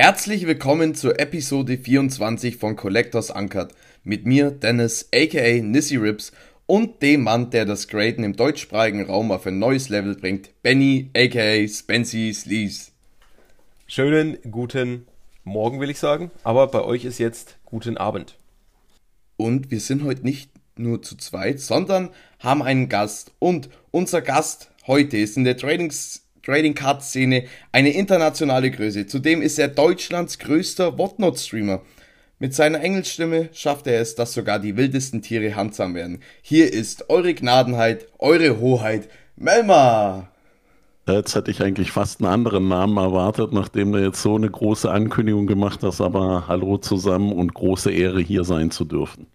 Herzlich willkommen zur Episode 24 von Collectors Uncut. Mit mir, Dennis, aka Nissy Rips und dem Mann, der das Graden im deutschsprachigen Raum auf ein neues Level bringt, Benny, aka Spency Sleeves. Schönen guten Morgen, will ich sagen, aber bei euch ist jetzt guten Abend. Und wir sind heute nicht nur zu zweit, sondern haben einen Gast. Und unser Gast heute ist in der Trainings Trading Card Szene eine internationale Größe. Zudem ist er Deutschlands größter Whatnot-Streamer. Mit seiner Engelstimme schafft er es, dass sogar die wildesten Tiere handsam werden. Hier ist eure Gnadenheit, eure Hoheit, Melma! Jetzt hätte ich eigentlich fast einen anderen Namen erwartet, nachdem du jetzt so eine große Ankündigung gemacht hast, aber hallo zusammen und große Ehre hier sein zu dürfen.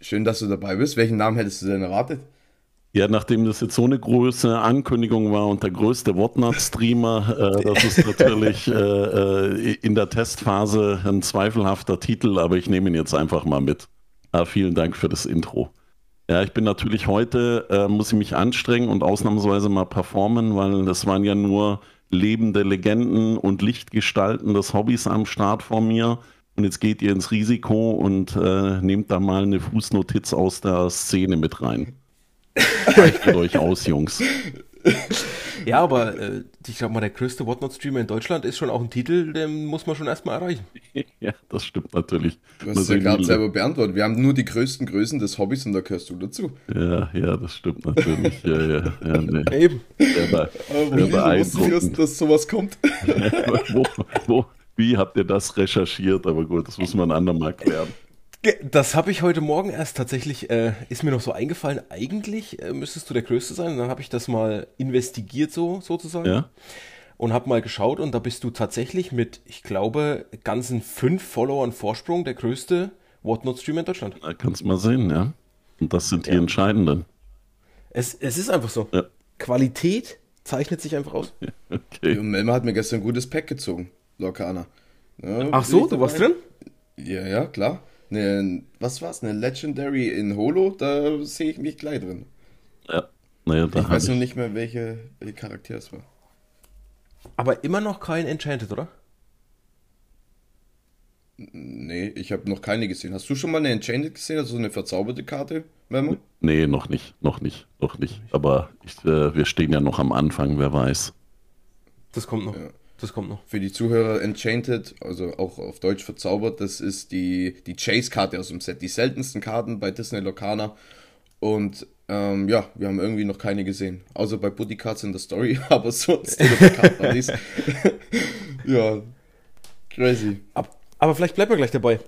Schön, dass du dabei bist. Welchen Namen hättest du denn erwartet? Ja, nachdem das jetzt so eine große Ankündigung war und der größte Whatnot-Streamer, äh, das ist natürlich äh, äh, in der Testphase ein zweifelhafter Titel, aber ich nehme ihn jetzt einfach mal mit. Ah, vielen Dank für das Intro. Ja, ich bin natürlich heute, äh, muss ich mich anstrengen und ausnahmsweise mal performen, weil das waren ja nur lebende Legenden und Lichtgestalten des Hobbys am Start vor mir. Und jetzt geht ihr ins Risiko und äh, nehmt da mal eine Fußnotiz aus der Szene mit rein. Reicht mit euch aus, Jungs. Ja, aber äh, ich glaube mal, der größte Whatnot-Streamer in Deutschland ist schon auch ein Titel, den muss man schon erstmal erreichen. Ja, das stimmt natürlich. Du hast ja gerade selber beantwortet. Wir haben nur die größten Größen des Hobbys und da gehörst du dazu. Ja, ja, das stimmt natürlich. ja, ja, ja, nee. Eben. Der, der beeindruckend. dass sowas kommt. wo, wo, wie habt ihr das recherchiert? Aber gut, das muss man andermal klären. Das habe ich heute Morgen erst tatsächlich, äh, ist mir noch so eingefallen, eigentlich äh, müsstest du der Größte sein. Und dann habe ich das mal investigiert so sozusagen. Ja. Und habe mal geschaut und da bist du tatsächlich mit, ich glaube, ganzen fünf Followern Vorsprung der größte Whatnot-Streamer in Deutschland. Da kannst du mal sehen, ja. Und das sind die ja. entscheidenden. Es, es ist einfach so. Ja. Qualität zeichnet sich einfach aus. okay. Und Melma hat mir gestern ein gutes Pack gezogen, Lokana. Ja, Ach so, du warst drin? Ja, ja, klar eine, was war's, eine Legendary in Holo, da sehe ich mich gleich drin. Ja, naja, da Ich weiß noch nicht mehr, welche, welche Charakter es war. Aber immer noch kein Enchanted, oder? Nee, ich habe noch keine gesehen. Hast du schon mal eine Enchanted gesehen, also so eine verzauberte Karte, Memo? Nee, noch nicht, noch nicht, noch nicht. Aber ich, äh, wir stehen ja noch am Anfang, wer weiß. Das kommt noch. Ja. Das kommt noch. Für die Zuhörer Enchanted, also auch auf Deutsch verzaubert, das ist die, die Chase-Karte aus dem Set. Die seltensten Karten bei Disney Locana. Und ähm, ja, wir haben irgendwie noch keine gesehen. Außer bei Buddy Cards in der Story, aber sonst Ja, crazy. Aber vielleicht bleiben wir gleich dabei.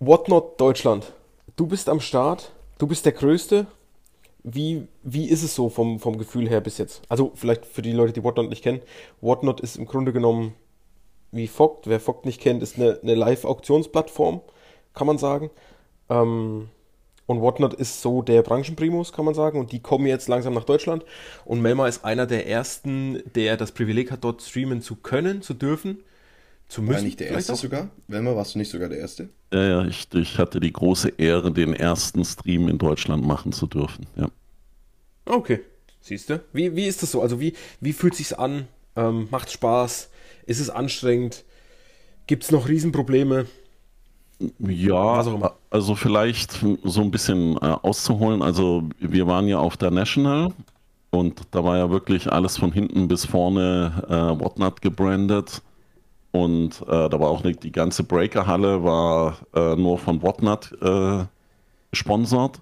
Whatnot Deutschland. Du bist am Start, du bist der Größte, wie, wie ist es so vom, vom Gefühl her bis jetzt? Also vielleicht für die Leute, die Whatnot nicht kennen. Whatnot ist im Grunde genommen wie Fogt. Wer Fogt nicht kennt, ist eine, eine Live-Auktionsplattform, kann man sagen. Ähm, und Whatnot ist so der Branchenprimus, kann man sagen. Und die kommen jetzt langsam nach Deutschland. Und Melma ist einer der ersten, der das Privileg hat, dort streamen zu können, zu dürfen. Zu müssen. War nicht der erste auch? sogar? Melma, warst du nicht sogar der erste? Ja, ja, ich, ich hatte die große Ehre, den ersten Stream in Deutschland machen zu dürfen. Ja. Okay. Siehst du? Wie, wie ist das so? Also wie, wie fühlt sich's an? Ähm, macht Spaß? Ist es anstrengend? Gibt es noch Riesenprobleme? Ja, also vielleicht so ein bisschen äh, auszuholen. Also wir waren ja auf der National und da war ja wirklich alles von hinten bis vorne äh, Whatnot gebrandet. Und äh, da war auch nicht, die ganze Breaker-Halle war äh, nur von Whatnot äh, gesponsert.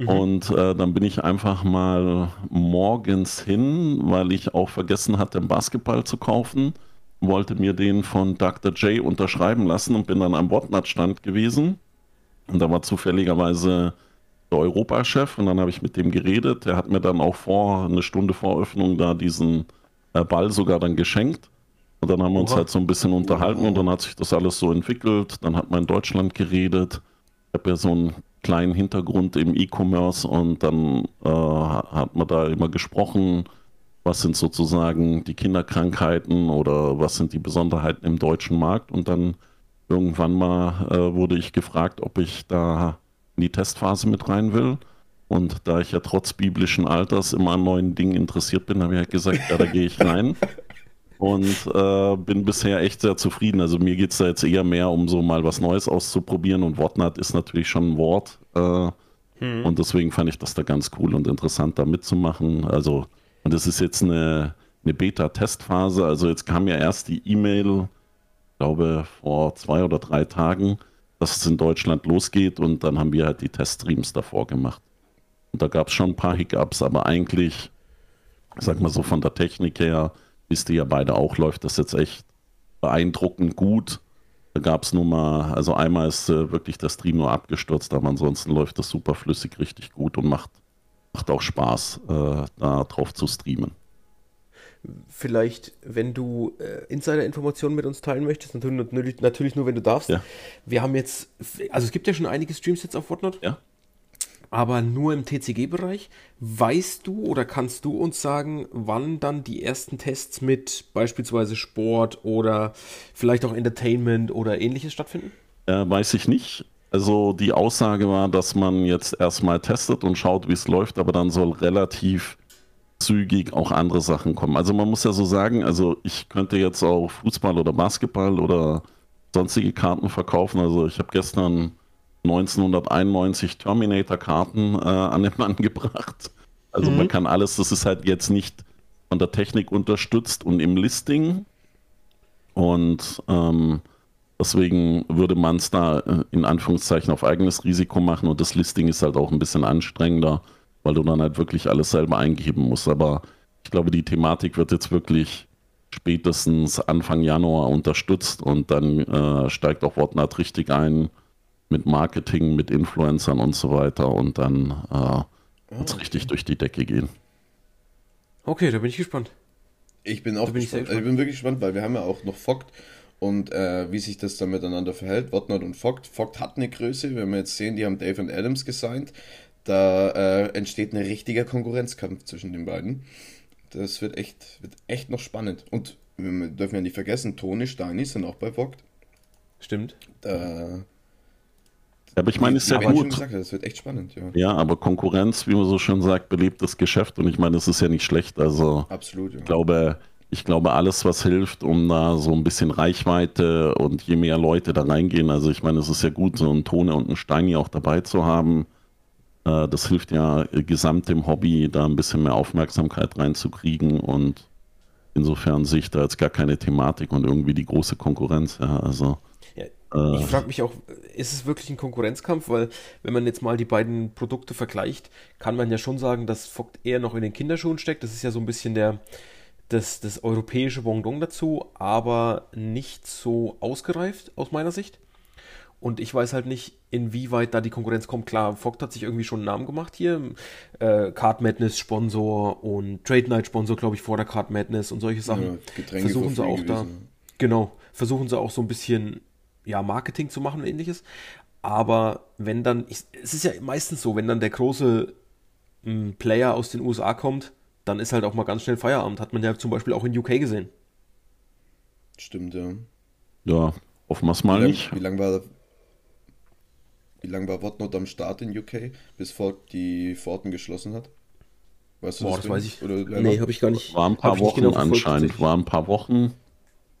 Mhm. Und äh, dann bin ich einfach mal morgens hin, weil ich auch vergessen hatte, einen Basketball zu kaufen. Wollte mir den von Dr. J unterschreiben lassen und bin dann am Whatnot-Stand gewesen. Und da war zufälligerweise der Europachef und dann habe ich mit dem geredet. Der hat mir dann auch vor, eine Stunde vor Öffnung da diesen äh, Ball sogar dann geschenkt. Und dann haben wir uns halt so ein bisschen unterhalten und dann hat sich das alles so entwickelt. Dann hat man in Deutschland geredet. Ich habe ja so einen kleinen Hintergrund im E-Commerce und dann äh, hat man da immer gesprochen, was sind sozusagen die Kinderkrankheiten oder was sind die Besonderheiten im deutschen Markt. Und dann irgendwann mal äh, wurde ich gefragt, ob ich da in die Testphase mit rein will. Und da ich ja trotz biblischen Alters immer an neuen Dingen interessiert bin, habe ich halt gesagt, ja, da gehe ich rein. und äh, bin bisher echt sehr zufrieden. Also mir geht es da jetzt eher mehr um so mal was Neues auszuprobieren und Whatnot ist natürlich schon ein Wort. Äh, hm. Und deswegen fand ich das da ganz cool und interessant, da mitzumachen. Also, und es ist jetzt eine, eine Beta-Testphase. Also jetzt kam ja erst die E-Mail, glaube vor zwei oder drei Tagen, dass es in Deutschland losgeht und dann haben wir halt die Teststreams davor gemacht. Und da gab es schon ein paar Hiccups, aber eigentlich, sag mal so von der Technik her, wisst ihr ja beide auch, läuft das jetzt echt beeindruckend gut. Da gab es nur mal, also einmal ist äh, wirklich der Stream nur abgestürzt, aber ansonsten läuft das super flüssig, richtig gut und macht, macht auch Spaß, äh, da drauf zu streamen. Vielleicht, wenn du äh, Insider-Informationen mit uns teilen möchtest, natürlich, natürlich nur, wenn du darfst. Ja. Wir haben jetzt, also es gibt ja schon einige Streams jetzt auf Whatnot. Ja aber nur im TCG-Bereich. Weißt du oder kannst du uns sagen, wann dann die ersten Tests mit beispielsweise Sport oder vielleicht auch Entertainment oder ähnliches stattfinden? Äh, weiß ich nicht. Also die Aussage war, dass man jetzt erstmal testet und schaut, wie es läuft, aber dann soll relativ zügig auch andere Sachen kommen. Also man muss ja so sagen, also ich könnte jetzt auch Fußball oder Basketball oder sonstige Karten verkaufen. Also ich habe gestern 1991 Terminator-Karten äh, an den Mann gebracht. Also mhm. man kann alles, das ist halt jetzt nicht von der Technik unterstützt und im Listing. Und ähm, deswegen würde man es da äh, in Anführungszeichen auf eigenes Risiko machen und das Listing ist halt auch ein bisschen anstrengender, weil du dann halt wirklich alles selber eingeben musst. Aber ich glaube, die Thematik wird jetzt wirklich spätestens Anfang Januar unterstützt und dann äh, steigt auch Whatnot richtig ein mit Marketing, mit Influencern und so weiter und dann äh, wird es okay. richtig durch die Decke gehen. Okay, da bin ich gespannt. Ich bin auch bin gespannt. Ich, ich, bin wirklich gespannt, weil wir haben ja auch noch Fogt und äh, wie sich das dann miteinander verhält. Whatnot und Fogt. Fogt hat eine Größe, wenn wir jetzt sehen, die haben Dave und Adams gesigned. Da äh, entsteht ein richtiger Konkurrenzkampf zwischen den beiden. Das wird echt, wird echt noch spannend. Und wir dürfen ja nicht vergessen, Toni, Steini sind auch bei Vogt. Stimmt. Da aber ich meine, es ist ja gut. Gesagt, das wird echt spannend, ja. Ja, aber Konkurrenz, wie man so schön sagt, belebt das Geschäft und ich meine, es ist ja nicht schlecht. Also, Absolut, ja. ich glaube, ich glaube, alles, was hilft, um da so ein bisschen Reichweite und je mehr Leute da reingehen, also ich meine, es ist ja gut, so einen Tone und einen Steini auch dabei zu haben. Äh, das hilft ja gesamt dem Hobby, da ein bisschen mehr Aufmerksamkeit reinzukriegen und insofern sehe ich da jetzt gar keine Thematik und irgendwie die große Konkurrenz. Ja, also. Ich frage mich auch, ist es wirklich ein Konkurrenzkampf? Weil, wenn man jetzt mal die beiden Produkte vergleicht, kann man ja schon sagen, dass Fogt eher noch in den Kinderschuhen steckt. Das ist ja so ein bisschen der, das, das europäische Bondong dazu, aber nicht so ausgereift aus meiner Sicht. Und ich weiß halt nicht, inwieweit da die Konkurrenz kommt. Klar, Fogt hat sich irgendwie schon einen Namen gemacht hier. Äh, Card Madness Sponsor und Trade Night Sponsor, glaube ich, vor der Card Madness und solche Sachen. Ja, versuchen sie auch gewesen. da. Genau, versuchen sie auch so ein bisschen ja, Marketing zu machen und ähnliches. Aber wenn dann, ich, es ist ja meistens so, wenn dann der große m, hm, Player aus den USA kommt, dann ist halt auch mal ganz schnell Feierabend. Hat man ja zum Beispiel auch in UK gesehen. Stimmt, ja. Ja, hoffen wir es mal wie lang, nicht. Wie lange war, wie lang war Whatnot am Start in UK, bis Ford die Pforten geschlossen hat? Weißt du Boah, das, das weiß ich. Oder nee, habe ich gar nicht. War ein paar Wochen genau anscheinend. War ein paar Wochen.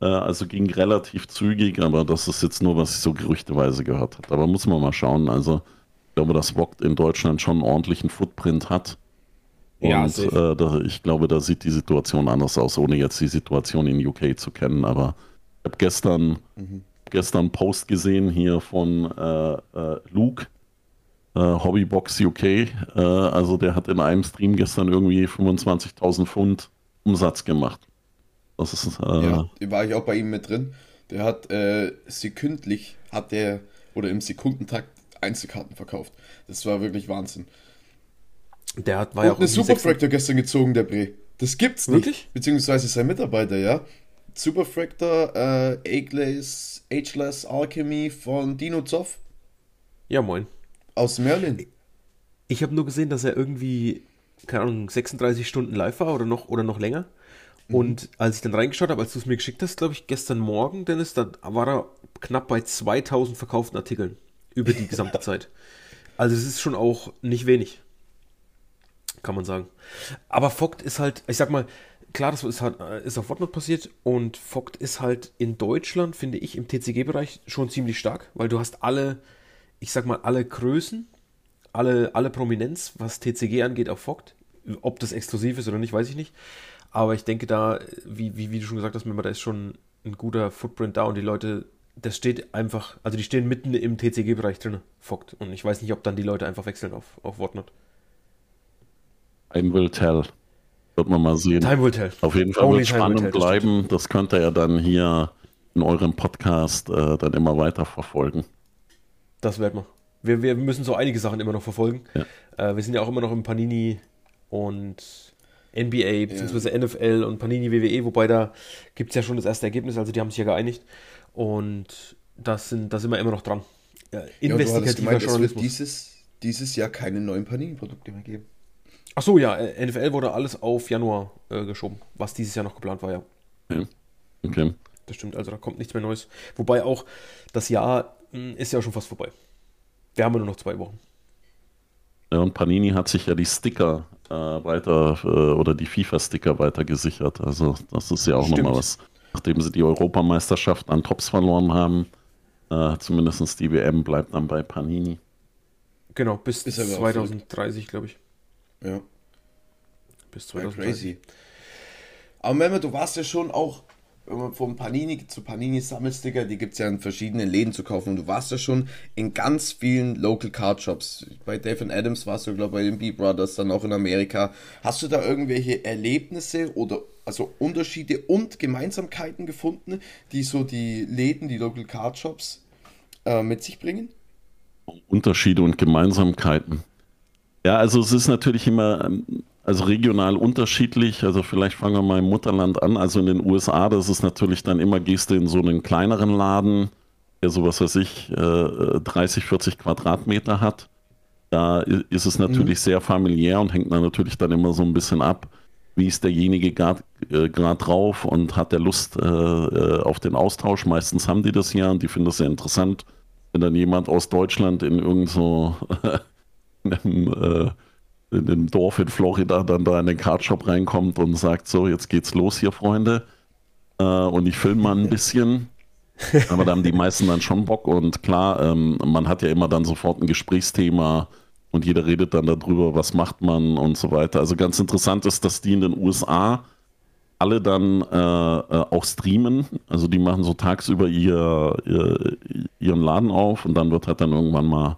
Äh, also ging relativ zügig, aber das ist jetzt nur, was ich so gerüchteweise gehört habe. Aber muss man mal schauen. Also ich glaube, dass Vogt in Deutschland schon einen ordentlichen Footprint hat. Und ja, äh, da, ich glaube, da sieht die Situation anders aus, ohne jetzt die Situation in UK zu kennen. Aber ich habe gestern, mhm. gestern einen Post gesehen hier von äh, äh, Luke, äh, Hobbybox UK. Äh, also der hat in einem Stream gestern irgendwie 25.000 Pfund Umsatz gemacht. Das ist, äh, ja, war ich auch bei ihm mit drin. Der hat äh, sekündlich, hat der, oder im Sekundentakt Einzelkarten verkauft. Das war wirklich Wahnsinn. Der hat, war ja auch eine Superfractor gestern gezogen, der Bre. Das gibt's nicht. Wirklich? Beziehungsweise sein Mitarbeiter, ja. Superfractor, äh, Ageless, Ageless Alchemy von Dino Zoff. Ja, moin. Aus Merlin. Ich habe nur gesehen, dass er irgendwie, keine Ahnung, 36 Stunden live war oder noch, oder noch länger. Mhm. Und als ich dann reingeschaut habe, als du es mir geschickt hast, glaube ich, gestern Morgen, Dennis, da war er knapp bei 2000 verkauften Artikeln über die gesamte Zeit. Also es ist schon auch nicht wenig, kann man sagen. Aber Vogt ist halt, ich sag mal, klar, das ist, halt, ist auf Whatnot passiert und Vogt ist halt in Deutschland, finde ich, im TCG-Bereich schon ziemlich stark, weil du hast alle, ich sag mal, alle Größen, alle, alle Prominenz, was TCG angeht, auf Vogt. Ob das exklusiv ist oder nicht, weiß ich nicht. Aber ich denke da, wie, wie, wie du schon gesagt hast, da ist schon ein guter Footprint da und die Leute, das steht einfach, also die stehen mitten im TCG-Bereich drin, Vogt. Und ich weiß nicht, ob dann die Leute einfach wechseln auf, auf Whatnot. Time will tell. Wird man mal sehen. Time will tell. Auf jeden Fall Only wird spannend bleiben. Das könnt ihr ja dann hier in eurem Podcast äh, dann immer weiter verfolgen. Das werden wir. wir. Wir müssen so einige Sachen immer noch verfolgen. Ja. Äh, wir sind ja auch immer noch im Panini und NBA bzw. Ja. NFL und Panini WWE, wobei da gibt es ja schon das erste Ergebnis, also die haben sich ja geeinigt. Und das sind, da sind wir immer noch dran. Ja, investigativer ja, gemeint, Journalismus. Es wird dieses, dieses Jahr keine neuen Panini-Produkte mehr geben. Ach so, ja, äh, NFL wurde alles auf Januar äh, geschoben, was dieses Jahr noch geplant war, ja. ja. Okay. Das stimmt, also da kommt nichts mehr Neues. Wobei auch das Jahr mh, hm, ist ja schon fast vorbei. Wir haben ja nur noch zwei Wochen. Ja, und Panini hat sich ja die Sticker äh, weiter äh, oder die FIFA-Sticker weiter gesichert. Also das ist ja auch nochmal was. Nachdem sie die Europameisterschaft an Tops verloren haben, äh, zumindest die WM bleibt dann bei Panini. Genau, bis 2030, glaube ich. Ja. Bis 2030. Ja, crazy. Aber Mehmet, du warst ja schon auch vom Panini zu Panini Sammelsticker, die gibt es ja in verschiedenen Läden zu kaufen. Und du warst ja schon in ganz vielen Local Card Shops. Bei Dave Adams warst du, glaube ich, bei den B Brothers, dann auch in Amerika. Hast du da irgendwelche Erlebnisse oder also Unterschiede und Gemeinsamkeiten gefunden, die so die Läden, die Local Card Shops äh, mit sich bringen? Unterschiede und Gemeinsamkeiten. Ja, also es ist natürlich immer ähm, also regional unterschiedlich. Also vielleicht fangen wir mal im Mutterland an. Also in den USA, das ist natürlich dann immer, gehst du in so einen kleineren Laden, der so was weiß ich, 30, äh, 40 Quadratmeter hat. Da ist es natürlich mhm. sehr familiär und hängt dann natürlich dann immer so ein bisschen ab, wie ist derjenige gerade äh, drauf und hat der Lust äh, äh, auf den Austausch. Meistens haben die das ja und die finden das sehr interessant, wenn dann jemand aus Deutschland in irgend so einem, äh, in dem Dorf in Florida dann da in den Cardshop reinkommt und sagt, so, jetzt geht's los hier, Freunde. Äh, und ich filme mal ein bisschen. Aber da haben die meisten dann schon Bock und klar, ähm, man hat ja immer dann sofort ein Gesprächsthema und jeder redet dann darüber, was macht man und so weiter. Also ganz interessant ist, dass die in den USA alle dann äh, äh, auch streamen. Also die machen so tagsüber ihr, ihr, ihren Laden auf und dann wird halt dann irgendwann mal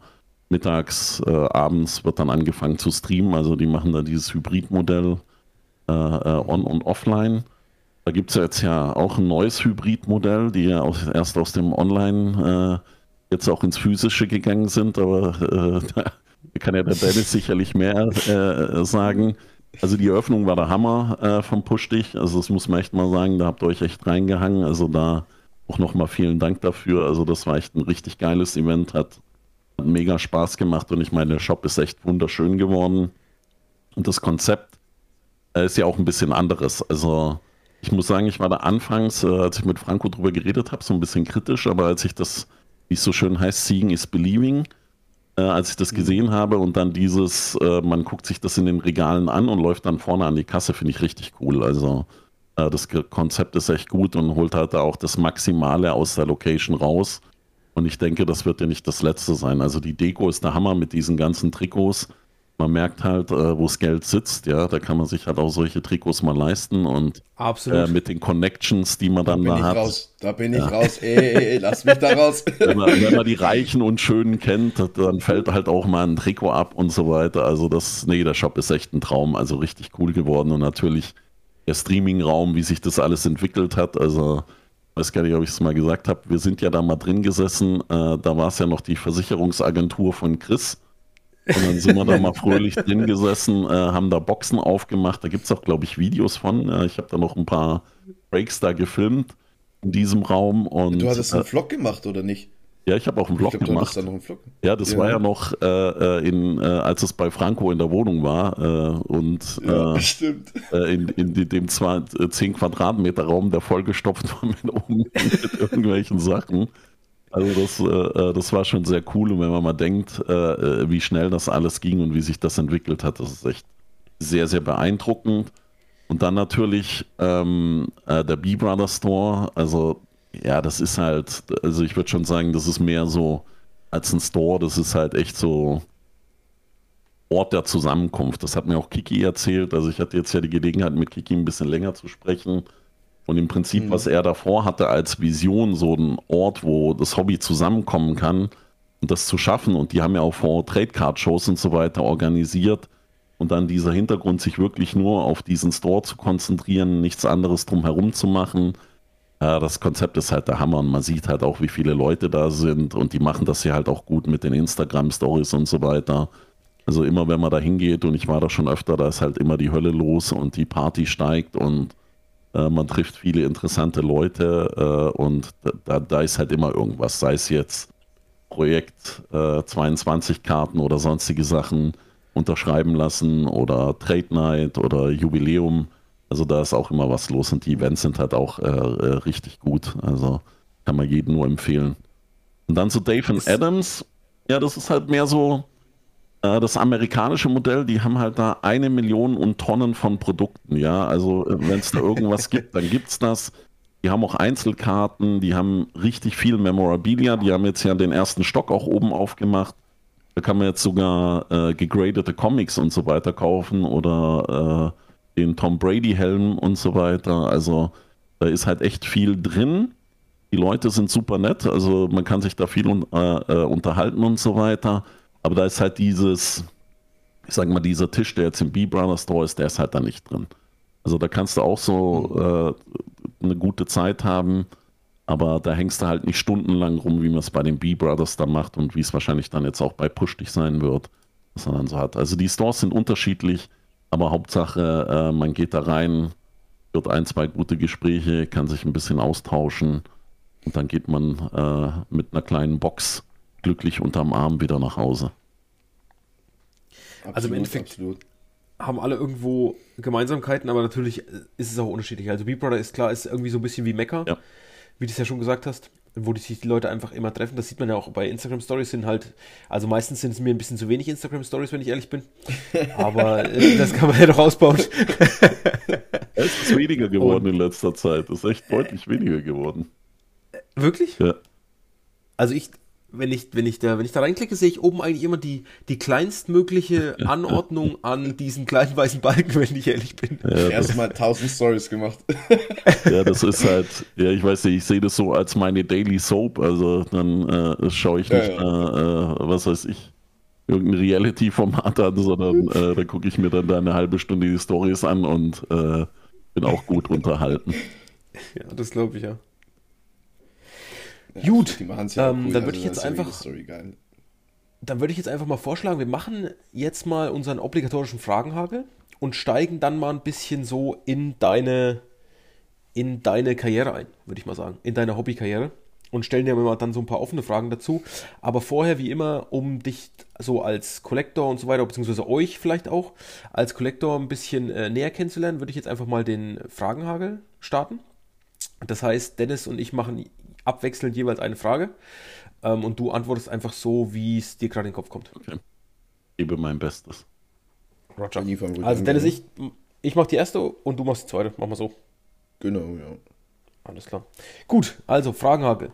mittags, äh, abends wird dann angefangen zu streamen. Also die machen da dieses Hybridmodell äh, äh, on- und offline. Da gibt es ja jetzt ja auch ein neues Hybridmodell, die ja auch erst aus dem Online äh, jetzt auch ins Physische gegangen sind, aber äh, da kann ja der Dennis sicherlich mehr äh, sagen. Also die Eröffnung war der Hammer vom Push-Dich. Also das muss man echt mal sagen, da habt ihr euch echt reingehangen. Also da auch nochmal vielen Dank dafür. Also das war echt ein richtig geiles Event, hat hat mega Spaß gemacht und ich meine, der Shop ist echt wunderschön geworden. Und das Konzept äh, ist ja auch ein bisschen anderes. Also ich muss sagen, ich war da anfangs, äh, als ich mit Franco drüber geredet habe, so ein bisschen kritisch, aber als ich das, wie es so schön heißt, Seeing is Believing, äh, als ich das mhm. gesehen habe und dann dieses, äh, man guckt sich das in den Regalen an und läuft dann vorne an die Kasse, finde ich richtig cool. Also äh, das Konzept ist echt gut und holt halt da auch das Maximale aus der Location raus. Und ich denke, das wird ja nicht das letzte sein. Also die Deko ist der Hammer mit diesen ganzen Trikots. Man merkt halt, äh, wo das Geld sitzt, ja, da kann man sich halt auch solche Trikots mal leisten und äh, mit den Connections, die man dann da, da hat. Raus. Da bin ich ja. raus, ey, ey, ey, lass mich da raus. wenn, man, wenn man die Reichen und Schönen kennt, dann fällt halt auch mal ein Trikot ab und so weiter. Also das, nee, der Shop ist echt ein Traum, also richtig cool geworden und natürlich der Streaming-Raum, wie sich das alles entwickelt hat, also weiß gar nicht, ob ich es mal gesagt habe, wir sind ja da mal drin gesessen, äh, da war es ja noch die Versicherungsagentur von Chris. Und dann sind wir da mal fröhlich drin gesessen, äh, haben da Boxen aufgemacht. Da gibt es auch, glaube ich, Videos von. Äh, ich habe da noch ein paar Breaks da gefilmt in diesem Raum. Und, du hattest einen äh, Vlog gemacht, oder nicht? Ja, ich habe auch einen Vlog glaub, gemacht. Einen Vlog. Ja, das ja. war ja noch, äh, äh, in, äh, als es bei Franco in der Wohnung war äh, und ja, äh, äh, in, in dem zwar 10 Quadratmeter Raum, der vollgestopft war mit, mit irgendwelchen Sachen. Also das, das war schon sehr cool und wenn man mal denkt, wie schnell das alles ging und wie sich das entwickelt hat, das ist echt sehr, sehr beeindruckend. Und dann natürlich ähm, äh, der B-Brother Store. Also, ja, das ist halt, also ich würde schon sagen, das ist mehr so als ein Store. Das ist halt echt so Ort der Zusammenkunft. Das hat mir auch Kiki erzählt. Also, ich hatte jetzt ja die Gelegenheit, mit Kiki ein bisschen länger zu sprechen. Und im Prinzip, mhm. was er davor hatte als Vision, so ein Ort, wo das Hobby zusammenkommen kann und das zu schaffen. Und die haben ja auch vor Trade Card Shows und so weiter organisiert. Und dann dieser Hintergrund, sich wirklich nur auf diesen Store zu konzentrieren, nichts anderes drumherum zu machen. Das Konzept ist halt der Hammer und man sieht halt auch, wie viele Leute da sind und die machen das ja halt auch gut mit den Instagram-Stories und so weiter. Also immer wenn man da hingeht und ich war da schon öfter, da ist halt immer die Hölle los und die Party steigt und äh, man trifft viele interessante Leute äh, und da, da, ist halt immer irgendwas, sei es jetzt Projekt äh, 22 Karten oder sonstige Sachen unterschreiben lassen oder Trade Night oder Jubiläum. Also da ist auch immer was los und die Events sind halt auch äh, äh, richtig gut. Also kann man jedem nur empfehlen. Und dann zu Dave und Adams. Ja, das ist halt mehr so, äh, das amerikanische Modell, die haben halt da eine Million und Tonnen von Produkten, ja. Also äh, wenn es da irgendwas gibt, dann gibt es das. Die haben auch Einzelkarten, die haben richtig viel Memorabilia, die haben jetzt ja den ersten Stock auch oben aufgemacht. Da kann man jetzt sogar äh, gegradete Comics und so weiter kaufen oder äh, den Tom Brady-Helm und so weiter. Also da ist halt echt viel drin. Die Leute sind super nett, also man kann sich da viel äh, äh, unterhalten und so weiter. Aber da ist halt dieses, ich sag mal, dieser Tisch, der jetzt im B-Brother Store ist, der ist halt da nicht drin. Also da kannst du auch so äh, eine gute Zeit haben, aber da hängst du halt nicht stundenlang rum, wie man es bei den B-Brothers da macht und wie es wahrscheinlich dann jetzt auch bei Push dich sein wird, was man dann so hat. Also die Stores sind unterschiedlich, aber Hauptsache, äh, man geht da rein, wird ein, zwei gute Gespräche, kann sich ein bisschen austauschen und dann geht man äh, mit einer kleinen Box glücklich unterm Arm wieder nach Hause. Absolut, also im Endeffekt absolut. haben alle irgendwo Gemeinsamkeiten, aber natürlich ist es auch unterschiedlich. Also B-Brother ist klar, ist irgendwie so ein bisschen wie Mecker, ja. wie du es ja schon gesagt hast, wo sich die Leute einfach immer treffen. Das sieht man ja auch bei Instagram Stories sind halt, also meistens sind es mir ein bisschen zu wenig Instagram Stories, wenn ich ehrlich bin. Aber äh, das kann man ja doch ausbauen. es ist weniger geworden Und, in letzter Zeit. Es ist echt deutlich weniger geworden. Wirklich? Ja. Also ich, wenn ich, wenn ich da, wenn ich da reinklicke, sehe ich oben eigentlich immer die, die kleinstmögliche Anordnung an diesen kleinen weißen Balken, wenn ich ehrlich bin. Ja, Erstmal tausend Stories gemacht. Ja, das ist halt, ja, ich weiß nicht, ich sehe das so als meine Daily Soap, also dann äh, schaue ich nicht, ja, ja. Äh, was weiß ich, irgendein Reality-Format an, sondern äh, da gucke ich mir dann da eine halbe Stunde die Stories an und äh, bin auch gut unterhalten. Ja, das glaube ich ja. Ja, Gut, ja ähm, cool. dann würde also ich jetzt einfach. Dann würde ich jetzt einfach mal vorschlagen, wir machen jetzt mal unseren obligatorischen Fragenhagel und steigen dann mal ein bisschen so in deine, in deine Karriere ein, würde ich mal sagen. In deine Hobbykarriere. Und stellen dir mal dann so ein paar offene Fragen dazu. Aber vorher, wie immer, um dich so als Collector und so weiter, beziehungsweise euch vielleicht auch, als Collector ein bisschen äh, näher kennenzulernen, würde ich jetzt einfach mal den Fragenhagel starten. Das heißt, Dennis und ich machen abwechselnd jeweils eine Frage ähm, und du antwortest einfach so, wie es dir gerade in den Kopf kommt. Okay. Ich gebe mein Bestes. Roger. Also Dennis, ich, ich mache die erste und du machst die zweite. Mach mal so. Genau, ja. Alles klar. Gut, also Fragenhagel.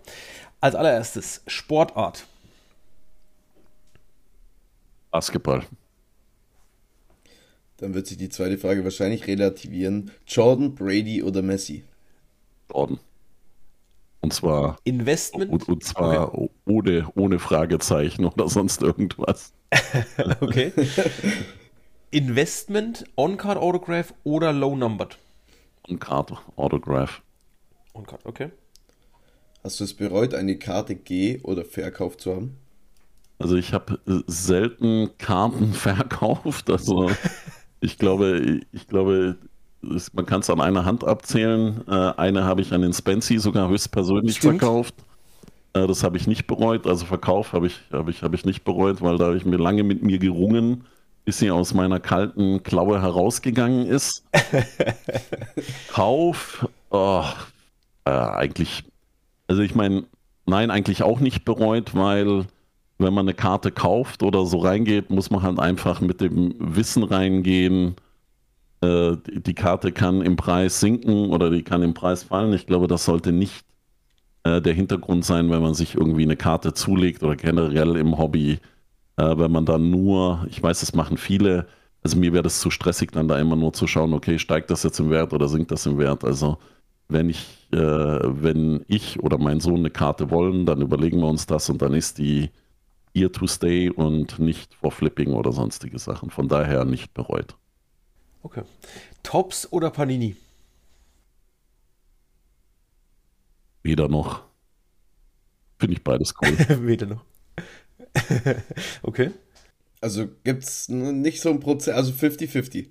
Als allererstes Sportart. Basketball. Dann wird sich die zweite Frage wahrscheinlich relativieren. Jordan, Brady oder Messi? Jordan. Und zwar Investment. Und, und zwar okay. ohne, ohne Fragezeichen oder sonst irgendwas. okay. Investment, On-Card Autograph oder Low Numbered? On-Card Autograph. On-Card, okay. Hast du es bereut, eine Karte G oder verkauft zu haben? Also ich habe selten Karten verkauft. Also ich glaube, ich glaube, man kann es an einer Hand abzählen. Äh, eine habe ich an den Spency sogar höchstpersönlich Stimmt. verkauft. Äh, das habe ich nicht bereut. Also Verkauf habe ich, hab ich, hab ich nicht bereut, weil da habe ich mir lange mit mir gerungen, bis sie aus meiner kalten Klaue herausgegangen ist. Kauf, oh, äh, eigentlich, also ich meine, nein, eigentlich auch nicht bereut, weil wenn man eine Karte kauft oder so reingeht, muss man halt einfach mit dem Wissen reingehen, äh, die Karte kann im Preis sinken oder die kann im Preis fallen. Ich glaube, das sollte nicht äh, der Hintergrund sein, wenn man sich irgendwie eine Karte zulegt oder generell im Hobby, äh, wenn man dann nur, ich weiß, das machen viele, also mir wäre das zu stressig, dann da immer nur zu schauen, okay, steigt das jetzt im Wert oder sinkt das im Wert? Also wenn ich, äh, wenn ich oder mein Sohn eine Karte wollen, dann überlegen wir uns das und dann ist die here to stay und nicht for flipping oder sonstige Sachen. Von daher nicht bereut. Okay. Tops oder Panini? Weder noch. Finde ich beides cool. Weder noch. okay. Also gibt es nicht so ein Prozent, also 50-50.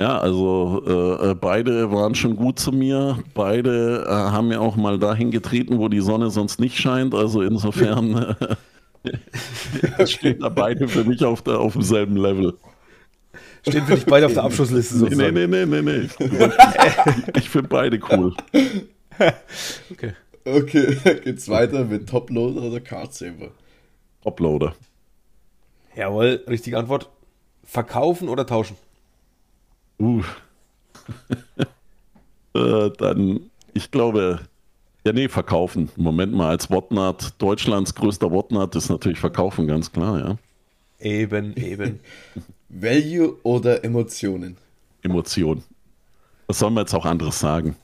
Ja, also äh, äh, beide waren schon gut zu mir. Beide äh, haben mir auch mal dahin getreten, wo die Sonne sonst nicht scheint. Also insofern äh, stehen da beide für mich auf, der, auf demselben Level. Stehen für dich beide auf der Abschlussliste sozusagen. Nee, nee, nee, nee, nee. Ich finde beide cool. Okay. Okay, geht's weiter mit Toploader oder Cardsaver? Toploader. Jawohl, richtige Antwort. Verkaufen oder tauschen? Uh. äh, dann, ich glaube, ja, nee, verkaufen. Moment mal, als Whatnot, Deutschlands größter Whatnot ist natürlich verkaufen, ganz klar, ja. Eben, eben. Value oder Emotionen? Emotion. Was soll man jetzt auch anderes sagen?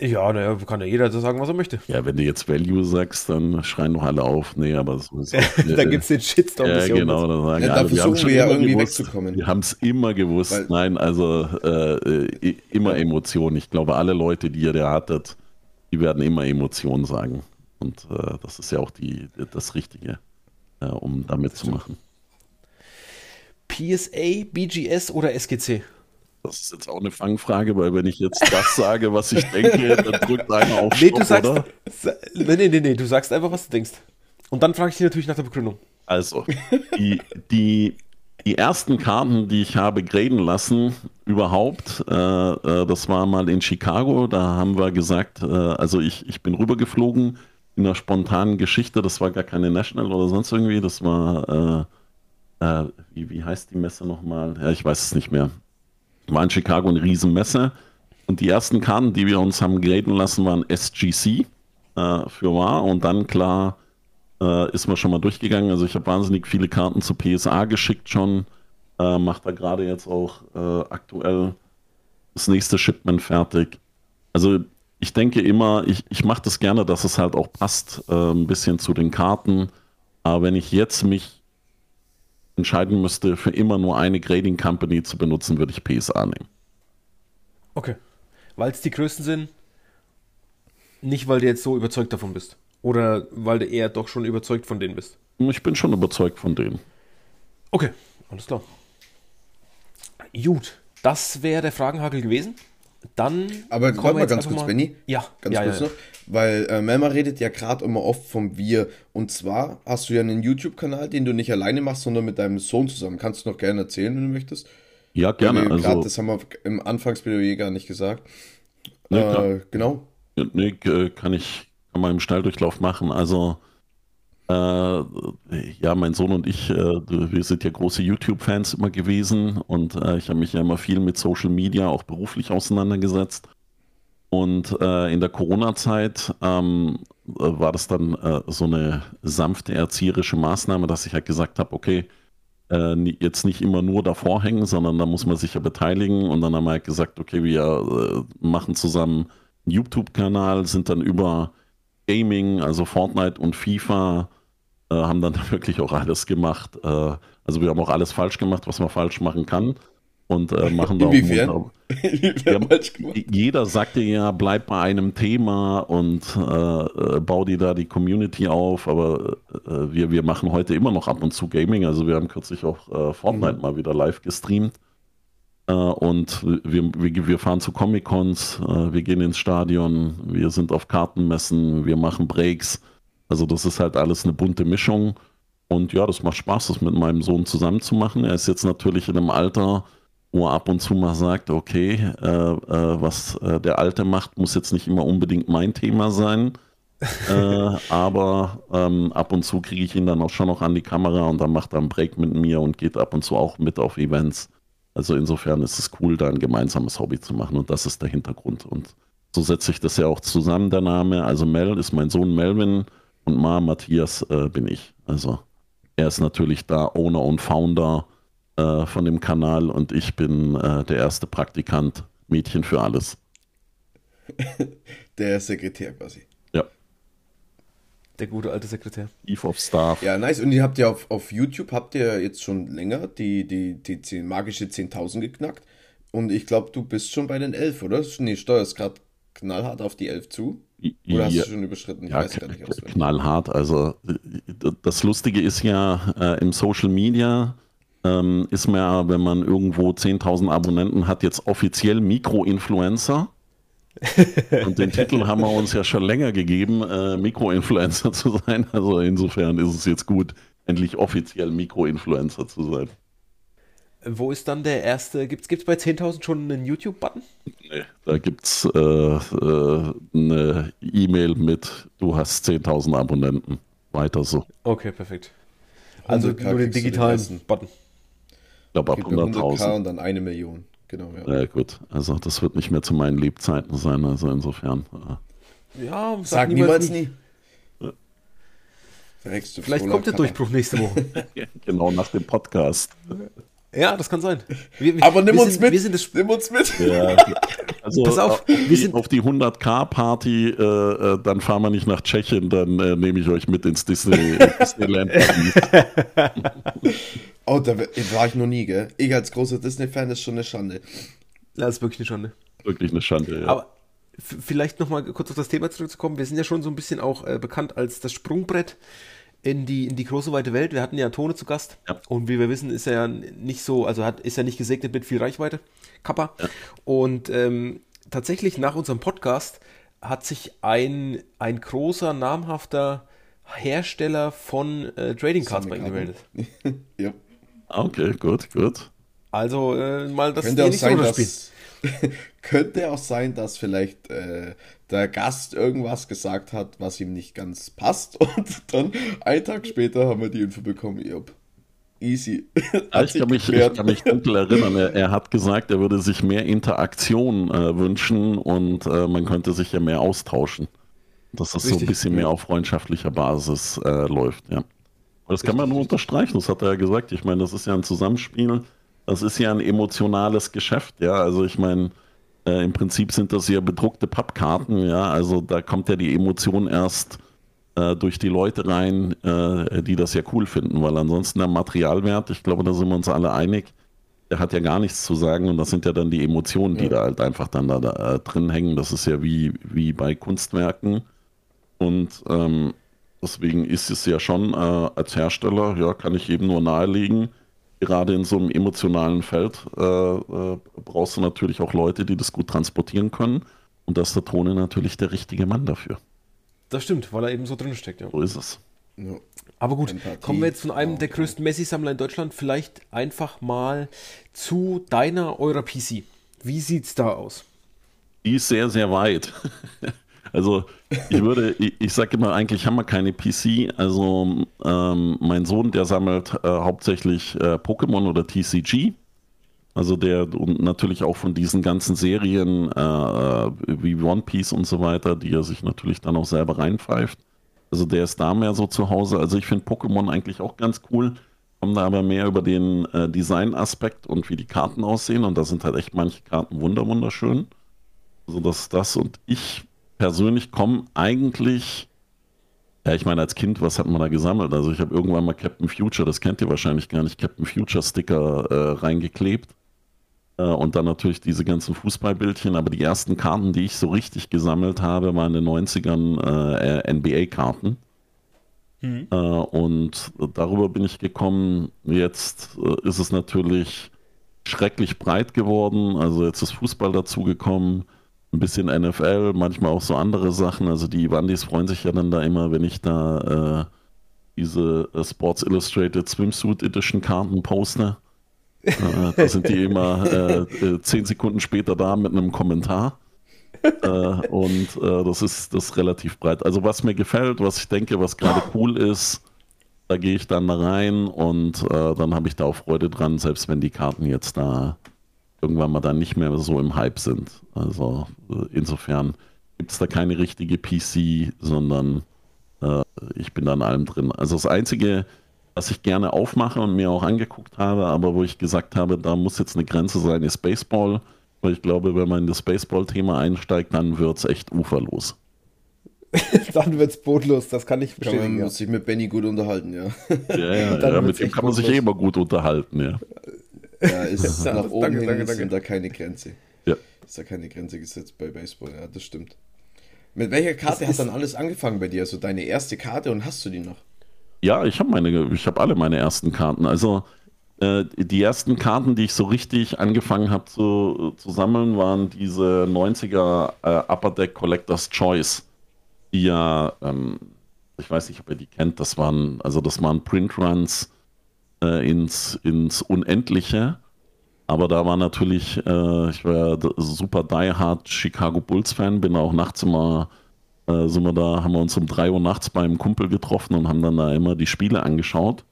Ja, naja, kann ja jeder so sagen, was er möchte. Ja, wenn du jetzt Value sagst, dann schreien doch alle auf. Nee, aber so ist Da gibt es den Shitstorm. Ja, genau. Da sagen ja, alle, da versuchen wir ja irgendwie gewusst, wegzukommen. Wir haben es immer gewusst. Weil, Nein, also äh, immer Emotionen. Ich glaube, alle Leute, die ihr da hattet, die werden immer Emotionen sagen. Und äh, das ist ja auch die, das Richtige, äh, um damit zu machen. PSA, BGS oder SGC? Das ist jetzt auch eine Fangfrage, weil wenn ich jetzt das sage, was ich denke, dann drückt einer auf nee, du sagst, oder? Nee, nee, nee, nee, du sagst einfach, was du denkst. Und dann frage ich dich natürlich nach der Begründung. Also, die, die, die ersten Karten, die ich habe graden lassen, überhaupt, äh, äh, das war mal in Chicago, da haben wir gesagt, äh, also ich, ich bin rübergeflogen in einer spontanen Geschichte, das war gar keine National oder sonst irgendwie, das war, äh, wie, wie heißt die Messe nochmal? Ja, ich weiß es nicht mehr war in Chicago eine Riesenmesse. Und die ersten Karten, die wir uns haben graden lassen, waren SGC äh, für war. Und dann, klar, äh, ist man schon mal durchgegangen. Also ich habe wahnsinnig viele Karten zu PSA geschickt schon. Äh, Macht da gerade jetzt auch äh, aktuell das nächste Shipment fertig. Also ich denke immer, ich, ich mache das gerne, dass es halt auch passt, äh, ein bisschen zu den Karten. Aber wenn ich jetzt mich entscheiden müsste, für immer nur eine Grading Company zu benutzen, würde ich PSA nehmen. Okay. Weil es die größten sind, nicht weil du jetzt so überzeugt davon bist. Oder weil du eher doch schon überzeugt von denen bist. Ich bin schon überzeugt von denen. Okay, alles klar. Gut, das wäre der Fragenhagel gewesen. Dann. Aber warte mal ganz kurz, mal... Benny. Ja, ganz ja, kurz ja, noch. Weil äh, Melma redet ja gerade immer oft vom Wir. Und zwar hast du ja einen YouTube-Kanal, den du nicht alleine machst, sondern mit deinem Sohn zusammen. Kannst du noch gerne erzählen, wenn du möchtest? Ja, gerne. Also, grad, das haben wir im Anfangsplädoyer gar nicht gesagt. Nee, äh, genau. Nee, kann ich kann mal im Schnelldurchlauf machen. Also, äh, ja, mein Sohn und ich, äh, wir sind ja große YouTube-Fans immer gewesen und äh, ich habe mich ja immer viel mit Social Media auch beruflich auseinandergesetzt. Und äh, in der Corona-Zeit ähm, war das dann äh, so eine sanfte erzieherische Maßnahme, dass ich halt gesagt habe, okay, äh, jetzt nicht immer nur davor hängen, sondern da muss man sich ja beteiligen. Und dann haben wir halt gesagt, okay, wir äh, machen zusammen einen YouTube-Kanal, sind dann über Gaming, also Fortnite und FIFA, äh, haben dann wirklich auch alles gemacht. Äh, also wir haben auch alles falsch gemacht, was man falsch machen kann. Und äh, machen da Inwiefern? auch Inwiefern ja, Jeder sagte ja, bleib bei einem Thema und äh, äh, bau dir da die Community auf, aber äh, wir, wir machen heute immer noch ab und zu Gaming, also wir haben kürzlich auch äh, Fortnite mhm. mal wieder live gestreamt. Und wir, wir, wir fahren zu Comic-Cons, wir gehen ins Stadion, wir sind auf Kartenmessen, wir machen Breaks, also das ist halt alles eine bunte Mischung und ja, das macht Spaß, das mit meinem Sohn zusammen zu machen. Er ist jetzt natürlich in einem Alter, wo er ab und zu mal sagt, okay, äh, äh, was äh, der Alte macht, muss jetzt nicht immer unbedingt mein Thema sein. Äh, aber ähm, ab und zu kriege ich ihn dann auch schon noch an die Kamera und dann macht er einen Break mit mir und geht ab und zu auch mit auf Events. Also insofern ist es cool, da ein gemeinsames Hobby zu machen und das ist der Hintergrund. Und so setzt sich das ja auch zusammen, der Name. Also Mel ist mein Sohn Melvin und Ma Matthias äh, bin ich. Also er ist natürlich da Owner und Founder äh, von dem Kanal und ich bin äh, der erste Praktikant, Mädchen für alles. der Sekretär quasi. Ja. Der gute alte Sekretär. Eve of Staff. Ja, nice. Und ihr habt ja auf, auf YouTube, habt ihr jetzt schon länger die, die, die 10, magische 10.000 geknackt. Und ich glaube, du bist schon bei den 11, oder? Nee, steuerst gerade knallhart auf die 11 zu. Oder hast du schon überschritten? Ich ja, weiß gar nicht auswendig. Knallhart. Also das Lustige ist ja, äh, im Social Media ähm, ist man ja, wenn man irgendwo 10.000 Abonnenten hat, jetzt offiziell Mikroinfluencer. Und den Titel haben wir uns ja schon länger gegeben, äh, Mikroinfluencer zu sein. Also insofern ist es jetzt gut, endlich offiziell Mikroinfluencer zu sein. Wo ist dann der erste? Gibt es bei 10.000 schon einen YouTube-Button? Nee, da gibt es äh, äh, eine E-Mail mit, du hast 10.000 Abonnenten. Weiter so. Okay, perfekt. Also nur den digitalen den Button. Ich glaube ab 100.000. und dann eine Million. Genau, ja. Ja, gut. Also das wird nicht mehr zu meinen Lebzeiten sein, also insofern. Äh. Ja, sag, sag niemals nie. Ja. Vielleicht kommt der Durchbruch nächste Woche. genau, nach dem Podcast. Ja, das kann sein. Wir, wir, Aber nimm uns sind, mit. Wir sind das, nimm uns mit. Ja, also Pass auf, wir sind auf die 100k-Party, äh, äh, dann fahren wir nicht nach Tschechien, dann äh, nehme ich euch mit ins Disney, Disneyland. oh, da war ich noch nie, gell? Ich als großer Disney-Fan ist schon eine Schande. Das ist wirklich eine Schande. Wirklich eine Schande, ja. Aber vielleicht nochmal kurz auf das Thema zurückzukommen. Wir sind ja schon so ein bisschen auch äh, bekannt als das Sprungbrett in die, in die große weite Welt. Wir hatten ja Tone zu Gast. Ja. Und wie wir wissen, ist er ja nicht so, also hat, ist er nicht gesegnet mit viel Reichweite. Kappa. Ja. Und ähm, tatsächlich nach unserem Podcast hat sich ein, ein großer, namhafter Hersteller von äh, Trading Cards bei ihm gemeldet. ja. Okay, gut, gut. Also äh, mal das Könnte auch sein, dass, könnte auch sein, dass vielleicht äh, der Gast irgendwas gesagt hat, was ihm nicht ganz passt. Und dann einen Tag später haben wir die Info bekommen, Job. Easy. Ja, ich, kann mich, ich, kann mich, dunkel erinnern. Er, er, hat gesagt, er würde sich mehr Interaktion äh, wünschen und äh, man könnte sich ja mehr austauschen. Dass das Richtig. so ein bisschen mehr auf freundschaftlicher Basis äh, läuft, ja. das Richtig. kann man nur unterstreichen, das hat er ja gesagt. Ich meine, das ist ja ein Zusammenspiel, das ist ja ein emotionales Geschäft, ja. Also ich meine, äh, Im Prinzip sind das ja bedruckte Pappkarten, ja. Also da kommt ja die Emotion erst äh, durch die Leute rein, äh, die das ja cool finden, weil ansonsten der Materialwert, ich glaube, da sind wir uns alle einig, der hat ja gar nichts zu sagen und das sind ja dann die Emotionen, die ja. da halt einfach dann da, da äh, drin hängen. Das ist ja wie, wie bei Kunstwerken. Und ähm, deswegen ist es ja schon äh, als Hersteller, ja, kann ich eben nur nahelegen, gerade in so einem emotionalen Feld äh, äh, brauchst du natürlich auch Leute, die das gut transportieren können. Und da ist der Tone natürlich der richtige Mann dafür. Das stimmt, weil er eben so drin steckt. Ja. So ist es. Ja. Aber gut, Empathie. kommen wir jetzt von einem der größten Messi-Sammler in Deutschland vielleicht einfach mal zu deiner, eurer PC. Wie sieht's da aus? Die ist sehr, sehr weit. Also ich würde, ich, ich sage immer, eigentlich haben wir keine PC. Also ähm, mein Sohn, der sammelt äh, hauptsächlich äh, Pokémon oder TCG. Also der und natürlich auch von diesen ganzen Serien äh, äh, wie One Piece und so weiter, die er sich natürlich dann auch selber reinpfeift. Also der ist da mehr so zu Hause. Also ich finde Pokémon eigentlich auch ganz cool. Kommen da aber mehr über den äh, Design-Aspekt und wie die Karten aussehen. Und da sind halt echt manche Karten wunderschön. Also das ist das. Und ich persönlich komme eigentlich, ja, ich meine, als Kind, was hat man da gesammelt? Also ich habe irgendwann mal Captain Future, das kennt ihr wahrscheinlich gar nicht, Captain Future Sticker äh, reingeklebt. Äh, und dann natürlich diese ganzen Fußballbildchen, aber die ersten Karten, die ich so richtig gesammelt habe, waren in den 90ern äh, NBA-Karten. Mhm. Äh, und darüber bin ich gekommen. Jetzt äh, ist es natürlich schrecklich breit geworden. Also jetzt ist Fußball dazugekommen ein bisschen NFL, manchmal auch so andere Sachen. Also die Wandis freuen sich ja dann da immer, wenn ich da äh, diese äh, Sports Illustrated Swimsuit Edition Karten poste. äh, da sind die immer äh, äh, zehn Sekunden später da mit einem Kommentar. Äh, und das ist das ist relativ breit. Also was mir gefällt, was ich denke, was gerade cool ist, Da gehe ich dann da rein und dann habe ich da auch Freude dran, selbst wenn die Karten jetzt da irgendwann mal dann nicht mehr so im Hype sind. Also äh, insofern gibt es da keine richtige PC, sondern äh, ich bin da in allem drin. Also das Einzige, was ich gerne aufmache und mir auch angeguckt habe, aber wo ich gesagt habe, da muss jetzt eine Grenze sein, ist Baseball. Weil ich glaube, wenn man in das Baseball-Thema einsteigt, dann wird es echt uferlos. dann wird es bootlos, das kann ich bestätigen. Kann man ja. sich mit Benny gut unterhalten, ja. Ja, ja, ja mit dem kann man sich eh immer gut unterhalten, ja. Ja, ist nach oben danke, hin danke, danke. da keine Grenze. Ja. Ist da keine Grenze gesetzt bei Baseball, ja, das stimmt. Mit welcher Karte hat dann alles angefangen bei dir? Also deine erste Karte und hast du die noch? Ja, ich habe meine, ich habe alle meine ersten Karten. Also äh, die ersten Karten, die ich so richtig angefangen habe zu, zu sammeln, waren diese 90er äh, Upper Deck Collectors Choice, die ja, ähm, ich weiß nicht, ob ihr die kennt, das waren, also das waren Printruns äh, ins, ins Unendliche. Aber da war natürlich, äh, ich war super die hard Chicago Bulls Fan, bin auch nachts immer äh, sind wir da, haben wir uns um 3 Uhr nachts beim Kumpel getroffen und haben dann da immer die Spiele angeschaut.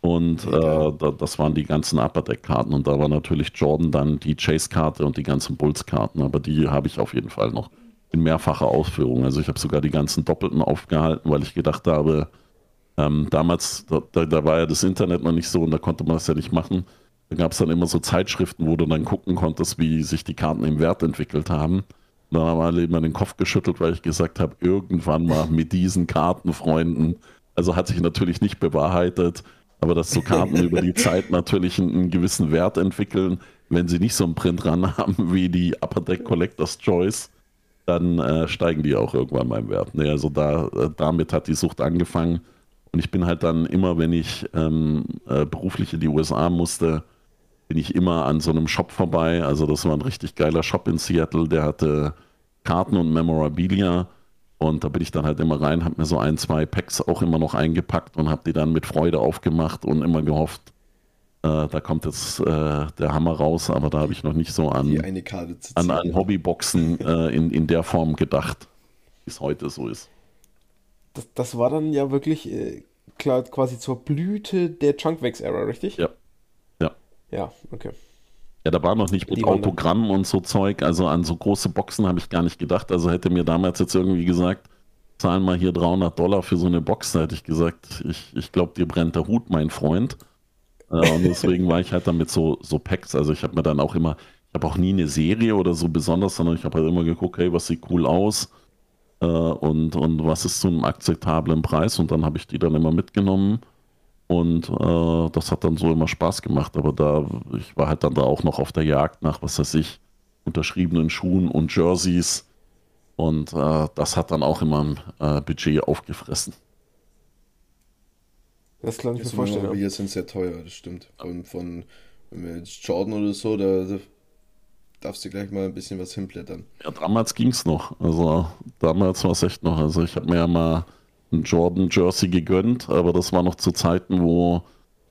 Und äh, da, das waren die ganzen Upper Deck-Karten. Und da war natürlich Jordan dann die Chase-Karte und die ganzen Bulls-Karten. Aber die habe ich auf jeden Fall noch in mehrfacher Ausführung. Also ich habe sogar die ganzen Doppelten aufgehalten, weil ich gedacht habe, ähm, damals, da, da, war ja das Internet noch nicht so und da konnte man das ja nicht machen. Da gab es dann immer so Zeitschriften, wo du dann gucken konntest, wie sich die Karten im Wert entwickelt haben. Da haben alle immer den Kopf geschüttelt, weil ich gesagt habe, irgendwann mal mit diesen Kartenfreunden. Also hat sich natürlich nicht bewahrheitet, aber dass so Karten über die Zeit natürlich einen, einen, gewissen Wert entwickeln, wenn sie nicht so einen Print ran haben wie die Upper Deck Collectors Choice, dann äh, steigen die auch irgendwann mal im Wert. Nee, also da, äh, damit hat die Sucht angefangen. Und ich bin halt dann immer, wenn ich ähm, äh, beruflich in die USA musste, bin ich immer an so einem Shop vorbei. Also das war ein richtig geiler Shop in Seattle, der hatte Karten und Memorabilia. Und da bin ich dann halt immer rein, habe mir so ein, zwei Packs auch immer noch eingepackt und habe die dann mit Freude aufgemacht und immer gehofft, äh, da kommt jetzt äh, der Hammer raus, aber da habe ich noch nicht so an, an, an Hobbyboxen äh, in, in der Form gedacht, wie es heute so ist. Das, das war dann ja wirklich äh, klar, quasi zur Blüte der Chunkwax-Ära, richtig? Ja. Ja, okay. Ja, da war noch nicht mit Autogramm und so Zeug. Also an so große Boxen habe ich gar nicht gedacht. Also hätte mir damals jetzt irgendwie gesagt, zahlen mal hier 300 Dollar für so eine Box, da hätte ich gesagt, ich, ich glaube, dir brennt der Hut, mein Freund. Äh, und deswegen war ich halt dann mit so, so Packs. Also ich habe mir dann auch immer, ich habe auch nie eine Serie oder so besonders, sondern ich habe halt immer geguckt, hey, was sieht cool aus äh, und, und was ist zu einem akzeptablen Preis. Und dann habe ich die dann immer mitgenommen. Und äh, das hat dann so immer Spaß gemacht. Aber da, ich war halt dann da auch noch auf der Jagd nach, was weiß ich, unterschriebenen Schuhen und Jerseys. Und äh, das hat dann auch immer ein äh, Budget aufgefressen. Das kann ich mir vorstellen. Aber hier sind sehr teuer, das stimmt. Von, von wenn wir jetzt Jordan oder so, da, da darfst du gleich mal ein bisschen was hinblättern. Ja, damals ging es noch. Also damals war es echt noch. Also ich habe mir ja mal ein Jordan Jersey gegönnt, aber das war noch zu Zeiten, wo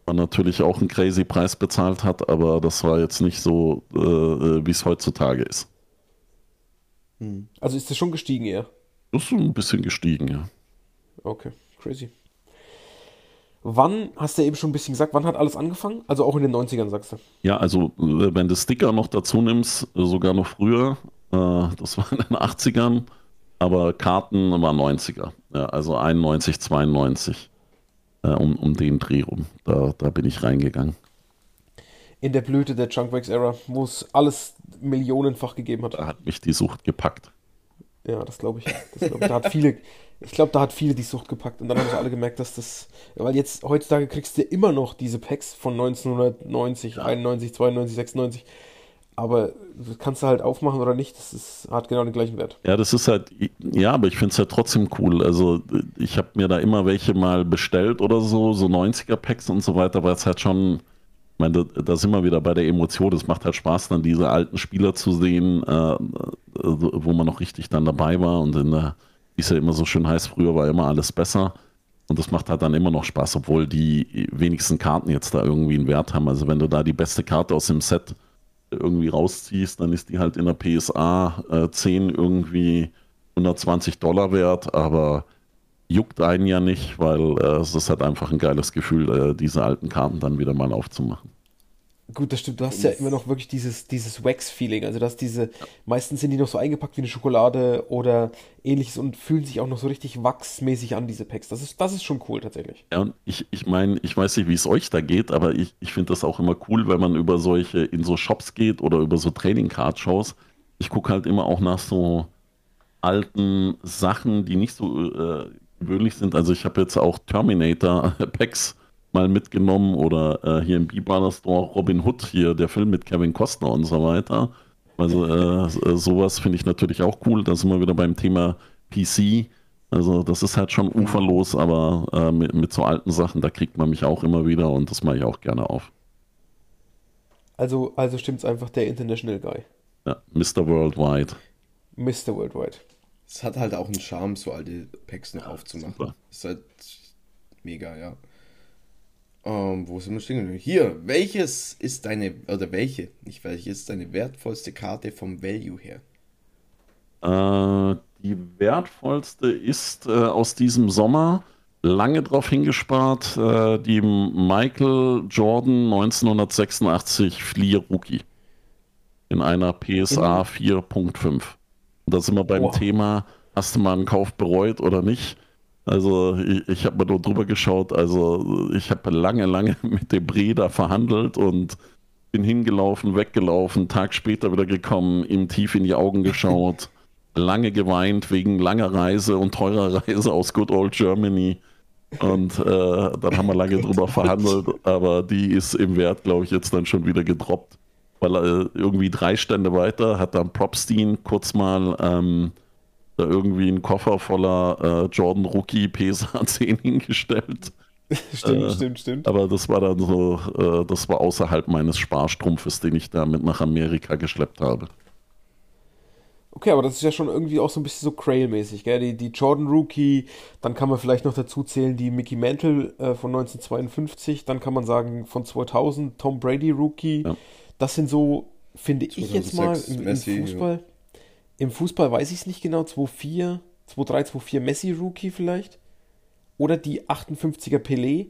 man natürlich auch einen crazy Preis bezahlt hat, aber das war jetzt nicht so, äh, äh wie es heutzutage ist. Hm. Also ist das schon gestiegen eher? Das ist ein bisschen gestiegen, ja. Okay, crazy. Wann, hast du eben schon ein bisschen gesagt, wann hat alles angefangen? Also auch in den 90ern, sagst du? Ja, also äh, wenn du Sticker noch dazu nimmst, sogar noch früher, äh, das war in den 80ern, aber Karten war 90er. Ja, also 91, 92. Äh, um, um den Dreh rum. Da, da bin ich reingegangen. In der Blüte der Chunkwax-Ära, wo es alles millionenfach gegeben hat. Da hat mich die Sucht gepackt. Ja, das glaube ich. Das glaub ich. Da hat viele, ich glaube, da hat viele die Sucht gepackt. Und dann haben sie alle gemerkt, dass das. Weil jetzt, heutzutage kriegst du immer noch diese Packs von 1990, ja. 91, 92, 96 aber kannst du halt aufmachen oder nicht, das ist, hat genau den gleichen Wert. Ja, das ist halt, ja, aber ich finde es halt trotzdem cool. Also ich habe mir da immer welche mal bestellt oder so, so 90er-Packs und so weiter, weil es halt schon, ich meine, da, da, sind wir wieder bei der Emotion. Es macht halt Spaß, dann diese alten Spieler zu sehen, äh, wo man noch richtig dann dabei war und in der, wie es ja immer so schön heißt, früher war immer alles besser. Und das macht halt dann immer noch Spaß, obwohl die wenigsten Karten jetzt da irgendwie einen Wert haben. Also wenn du da die beste Karte aus dem Set irgendwie rausziehst, dann ist die halt in der PSA äh, 10 irgendwie 120 Dollar wert, aber juckt einen ja nicht, weil äh, es ist halt einfach ein geiles Gefühl, äh, diese alten Karten dann wieder mal aufzumachen. Gut, das stimmt. Du hast ja immer noch wirklich dieses, dieses Wax-Feeling. Also, dass diese, meistens sind die noch so eingepackt wie eine Schokolade oder ähnliches und fühlen sich auch noch so richtig wachsmäßig an, diese Packs. Das ist, das ist schon cool, tatsächlich. Ja, und ich, ich meine, ich weiß nicht, wie es euch da geht, aber ich, ich finde das auch immer cool, wenn man über solche, in so Shops geht oder über so Training-Card-Shows. Ich gucke halt immer auch nach so alten Sachen, die nicht so äh, gewöhnlich sind. Also, ich habe jetzt auch Terminator-Packs mal mitgenommen oder äh, hier im B-Brother Store Robin Hood, hier der Film mit Kevin Costner und so weiter. Also äh, sowas finde ich natürlich auch cool. Da sind wir wieder beim Thema PC. Also das ist halt schon uferlos, aber äh, mit, mit, so alten Sachen, da kriegt man mich auch immer wieder und das mache ich auch gerne auf. Also, also stimmt es einfach der International Guy. Ja, Mr. Worldwide. Mr. Worldwide. Es hat halt auch einen Charme, so alte Packs noch aufzumachen. Super. ist halt mega, ja. Ähm, wo sind wir stehen? Hier, welches ist deine, oder welche, nicht welche, ist deine wertvollste Karte vom Value her? Äh, die wertvollste ist äh, aus diesem Sommer, lange drauf hingespart, äh, die Michael Jordan 1986 Fleer Rookie. In einer PSA 4.5. Da sind wir beim oh. Thema, hast du mal einen Kauf bereut oder nicht? Also ich, ich habe mir nur drüber geschaut. Also ich habe lange, lange mit dem Breda verhandelt und bin hingelaufen, weggelaufen, Tag später wieder gekommen, ihm tief in die Augen geschaut, lange geweint wegen langer Reise und teurer Reise aus Good Old Germany. Und äh, dann haben wir lange drüber verhandelt, aber die ist im Wert, glaube ich, jetzt dann schon wieder gedroppt. Weil äh, irgendwie drei Stände weiter hat dann Propstein kurz mal ähm, da irgendwie einen Koffer voller äh, Jordan Rookie PSA 10 hingestellt. stimmt, äh, stimmt, stimmt. Aber das war dann so, äh, das war außerhalb meines Sparstrumpfes, den ich da mit nach Amerika geschleppt habe. Okay, aber das ist ja schon irgendwie auch so ein bisschen so Crail-mäßig, gell? Die, die Jordan Rookie, dann kann man vielleicht noch dazu zählen die Mickey Mantle äh, von 1952, dann kann man sagen von 2000 Tom Brady Rookie. Ja. Das sind so, finde ich jetzt mal im, im Fußball. Ja im Fußball weiß ich es nicht genau, 2-4, 2-3, 2-4 Messi-Rookie vielleicht. Oder die 58er Pelé.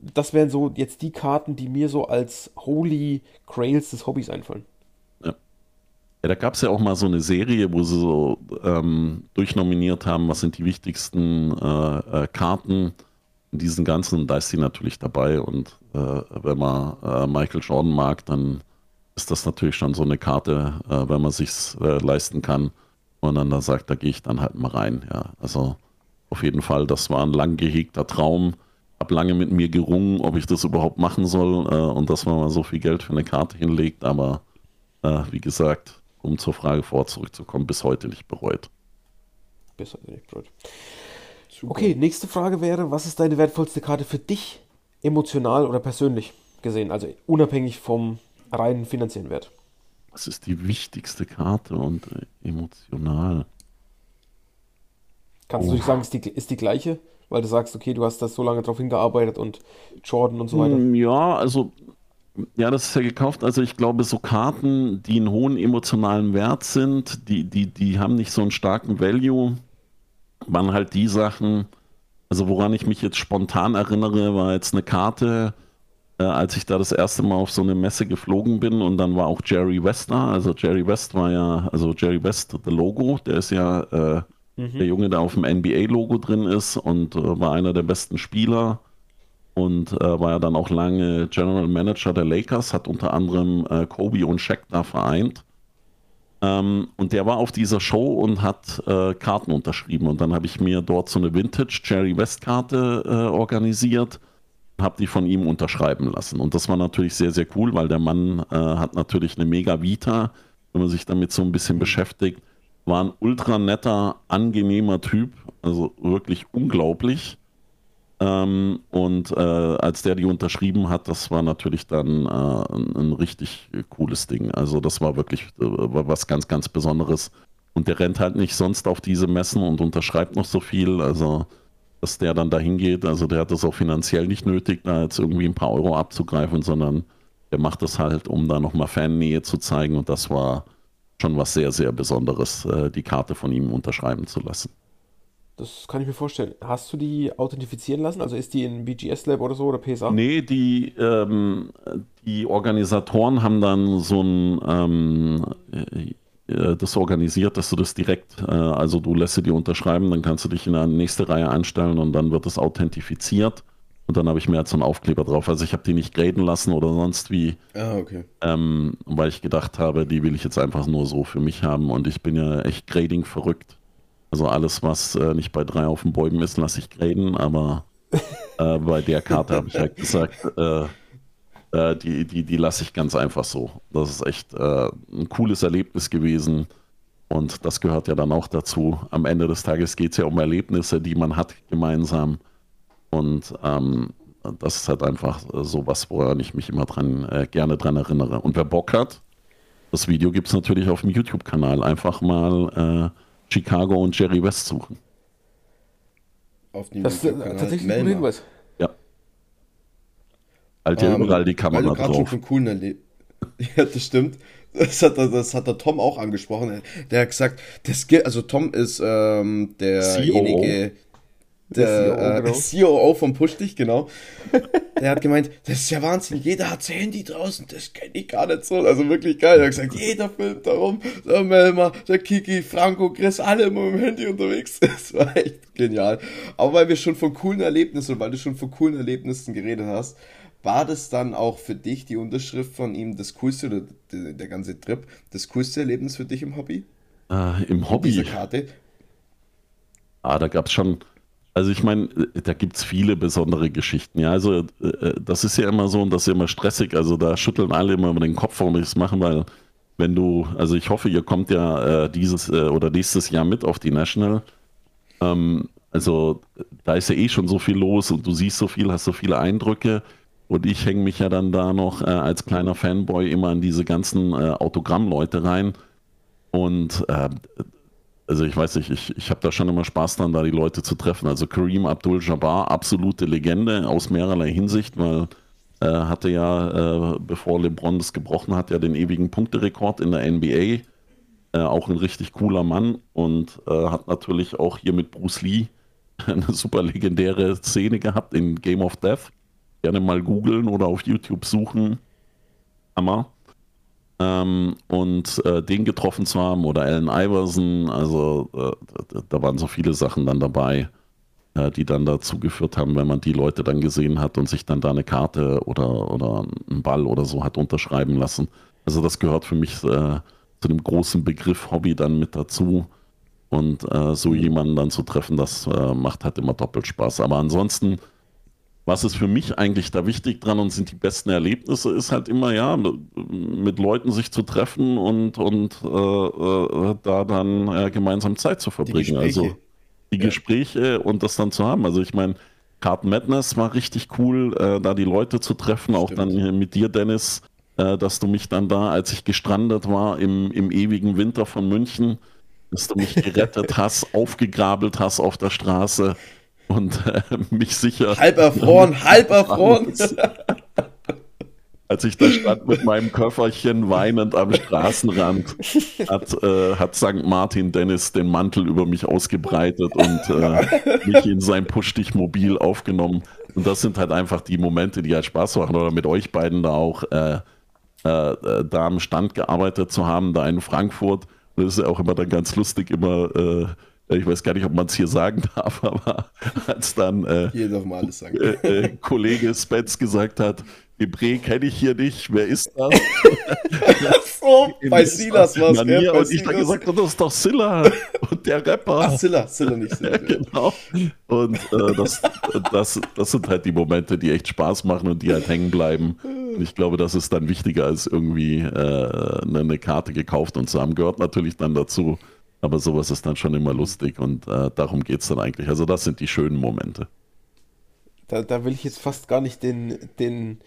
Das wären so jetzt die Karten, die mir so als Holy Grails des Hobbys einfallen. Ja, ja da gab es ja auch mal so eine Serie, wo sie so ähm, durchnominiert haben, was sind die wichtigsten äh, äh, Karten in diesen ganzen. Da ist sie natürlich dabei. Und äh, wenn man äh, Michael Jordan mag, dann ist das natürlich schon so eine Karte, äh, wenn man sich äh, leisten kann und dann da sagt, da gehe ich dann halt mal rein. Ja, also auf jeden Fall, das war ein lang gehegter Traum. Hab lange mit mir gerungen, ob ich das überhaupt machen soll äh, und dass man mal so viel Geld für eine Karte hinlegt, aber äh, wie gesagt, um zur Frage vor zurückzukommen, bis heute nicht bereut. Bis heute nicht bereut. Super. Okay, nächste Frage wäre, was ist deine wertvollste Karte für dich, emotional oder persönlich gesehen? Also unabhängig vom rein finanziellen Wert. Was ist die wichtigste Karte und äh, emotional? Kannst oh. du nicht sagen, ist die, ist die gleiche? Weil du sagst, okay, du hast da so lange drauf hingearbeitet und Jordan und so weiter. Mm, ja, also, ja, das ist ja gekauft. Also ich glaube, so Karten, die einen hohen emotionalen Wert sind, die, die, die haben nicht so einen starken Value, waren halt die Sachen, also woran ich mich jetzt spontan erinnere, war jetzt eine Karte, als ich da das erste Mal auf so eine Messe geflogen bin und dann war auch Jerry West da. Also Jerry West war ja, also Jerry West, der Logo, der ist ja äh, mhm. der Junge, der auf dem NBA-Logo drin ist und äh, war einer der besten Spieler und äh, war ja dann auch lange General Manager der Lakers, hat unter anderem äh, Kobe und Shaq da vereint. Ähm, und der war auf dieser Show und hat äh, Karten unterschrieben. Und dann habe ich mir dort so eine Vintage Jerry West Karte organisiert habe die von ihm unterschreiben lassen. Und das war natürlich sehr, sehr cool, weil der Mann äh, hat natürlich eine mega Vita, wenn man sich damit so ein bisschen beschäftigt. War ein ultra netter, angenehmer Typ, also wirklich unglaublich. Ähm, und äh, als der die unterschrieben hat, das war natürlich dann äh, ein, ein, richtig cooles Ding. Also das war wirklich äh, was ganz, ganz Besonderes. Und der rennt halt nicht sonst auf diese Messen und unterschreibt noch so viel. Also dass der dann dahin geht. Also der hat das auch finanziell nicht nötig, da jetzt irgendwie ein paar Euro abzugreifen, sondern der macht das halt, um da nochmal Fannähe zu zeigen. Und das war schon was sehr, sehr Besonderes, äh, die Karte von ihm unterschreiben zu lassen. das kann ich mir vorstellen. Hast du die authentifizieren lassen? Also ist die in BGS Lab oder so oder PSA? Nee, die, ähm, die Organisatoren haben dann so ein ähm, äh, das organisiert, dass du das direkt, äh, also du lässt sie die unterschreiben, dann kannst du dich in eine nächste Reihe anstellen und dann wird es authentifiziert. Und dann habe ich mir jetzt so einen Aufkleber drauf. Also ich habe die nicht graden lassen oder sonst wie. Ah, okay. Ähm, weil ich gedacht habe, die will ich jetzt einfach nur so für mich haben. Und ich bin ja echt Grading verrückt. Also alles, was äh, nicht bei drei auf den Bäumen ist, lasse ich graden. Aber äh, bei der Karte habe ich halt gesagt, äh, äh, die, die, die lasse ich ganz einfach so. Das ist echt äh, ein cooles Erlebnis gewesen. Und das gehört ja dann auch dazu. Am Ende des Tages geht es ja um Erlebnisse, die man hat gemeinsam. Und ähm, das ist halt einfach so was, woran ich mich immer dran, äh, gerne dran erinnere. Und wer Bock hat, das Video gibt es natürlich auf dem YouTube-Kanal. Einfach mal äh, Chicago und Jerry West suchen. Auf dem das ist tatsächlich ein guter Hinweis. Halt ja ähm, überall die Kamera weil du drauf. Schon von coolen ja, das stimmt. Das hat, das hat der Tom auch angesprochen. Der hat gesagt, das gibt, also Tom ist ähm, derjenige, der, der CEO, äh, genau. COO von Push genau. Der hat gemeint, das ist ja Wahnsinn, jeder hat sein Handy draußen, das kenne ich gar nicht so. Also wirklich geil. Er hat gesagt, jeder filmt darum. Der Melma, der Kiki, Franco, Chris, alle immer mit dem Handy unterwegs. Das war echt genial. Aber weil wir schon von coolen Erlebnissen und weil du schon von coolen Erlebnissen geredet hast, war das dann auch für dich die Unterschrift von ihm das coolste oder der, der ganze Trip, das coolste Erlebnis für dich im Hobby? Äh, Im Hobby? Diese Karte? Ah, da gab es schon, also ich meine, da gibt es viele besondere Geschichten. Ja, also äh, das ist ja immer so und das ist ja immer stressig. Also da schütteln alle immer den Kopf, warum ich es machen, weil wenn du, also ich hoffe, ihr kommt ja äh, dieses äh, oder nächstes Jahr mit auf die National. Ähm, also da ist ja eh schon so viel los und du siehst so viel, hast so viele Eindrücke. Und ich hänge mich ja dann da noch äh, als kleiner Fanboy immer an diese ganzen äh, Autogrammleute rein. Und äh, also ich weiß nicht, ich, ich habe da schon immer Spaß dran, da die Leute zu treffen. Also Kareem Abdul-Jabbar, absolute Legende aus mehrerlei Hinsicht, weil äh, hatte ja, äh, bevor LeBron das gebrochen hat, ja den ewigen Punkterekord in der NBA. Äh, auch ein richtig cooler Mann und hat natürlich auch hier mit Bruce Lee eine super legendäre Szene gehabt in Game of Death gerne mal googeln oder auf YouTube suchen. Hammer. Ähm, und äh, den getroffen zu haben oder Allen Iverson, also äh, da waren so viele Sachen dann dabei, äh, die dann dazu geführt haben, wenn man die Leute dann gesehen hat und sich dann da eine Karte oder, oder einen Ball oder so hat unterschreiben lassen. Also das gehört für mich äh, zu dem großen Begriff Hobby dann mit dazu. Und äh, so jemanden dann zu treffen, das äh, macht halt immer doppelt Spaß. Aber ansonsten was ist für mich eigentlich da wichtig dran und sind die besten Erlebnisse, ist halt immer, ja, mit Leuten sich zu treffen und, und äh, äh, da dann äh, gemeinsam Zeit zu verbringen. Die also die ja. Gespräche und das dann zu haben. Also ich meine, Card Madness war richtig cool, äh, da die Leute zu treffen, Stimmt. auch dann mit dir, Dennis, äh, dass du mich dann da, als ich gestrandet war im, im ewigen Winter von München, dass du mich gerettet hast, aufgegrabelt hast auf der Straße und äh, mich sicher. Halb erfroren, halb erfroren. Als ich da stand mit meinem Köfferchen weinend am Straßenrand, hat, äh, hat St. Martin Dennis den Mantel über mich ausgebreitet und äh, mich in sein Push-Dich-Mobil aufgenommen. Und das sind halt einfach die Momente, die halt Spaß machen. Oder mit euch beiden da auch äh, äh, äh da am Stand gearbeitet zu haben, da in Frankfurt. Das ist ja auch immer dann ganz lustig, immer ich weiß gar nicht, ob man es hier sagen darf, aber als dann äh, äh, äh, Kollege Spence gesagt hat, Debré kenne ich hier nicht, wer ist das? so, bei Silas war es. Und ich dann gesagt habe, das ist doch Silla und der Rapper. Ach, Silla, Silla nicht Silla. genau. Und äh, das, das, das sind halt die Momente, die echt Spaß machen und die halt hängen bleiben. Und ich glaube, das ist dann wichtiger als irgendwie äh, eine Karte gekauft und zu haben. Gehört natürlich dann dazu. Aber sowas ist dann schon immer lustig und äh, darum geht es dann eigentlich. Also das sind die schönen Momente. Da, da will ich jetzt fast gar nicht den, den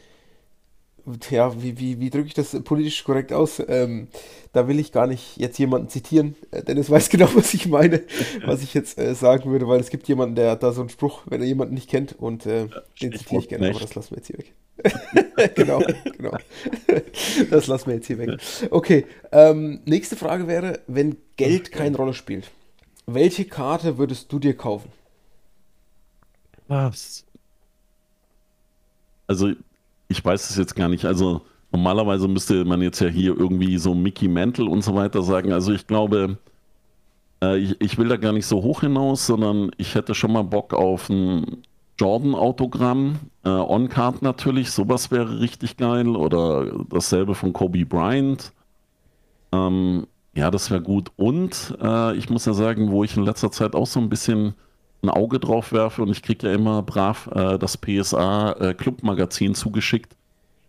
ja, wie, wie, wie drücke ich das politisch korrekt aus? Ähm, da will ich gar nicht jetzt jemanden zitieren, äh, denn es weiß genau, was ich meine, was ich jetzt äh, sagen würde, weil es gibt jemanden, der da so einen Spruch, wenn er jemanden nicht kennt und äh, ja, den zitiere ich gerne, aber das lassen wir jetzt hier weg. genau, genau. das lassen wir jetzt hier weg. Okay, ähm, nächste Frage wäre, wenn Geld keine Rolle spielt, welche Karte würdest du dir kaufen? Was? Also, ich weiß es jetzt gar nicht. Also, normalerweise müsste man jetzt ja hier irgendwie so Mickey Mantle und so weiter sagen. Also, ich glaube, äh, ich, ich, will da gar nicht so hoch hinaus, sondern ich hätte schon mal Bock auf ein Jordan-Autogramm. Äh, On-Card natürlich, sowas wäre richtig geil. Oder dasselbe von Kobe Bryant. Ähm, ja, das wäre gut. Und äh, ich muss ja sagen, wo ich in letzter Zeit auch so ein bisschen ein Auge drauf werfe und ich kriege ja immer brav äh, das PSA äh, Club-Magazin zugeschickt,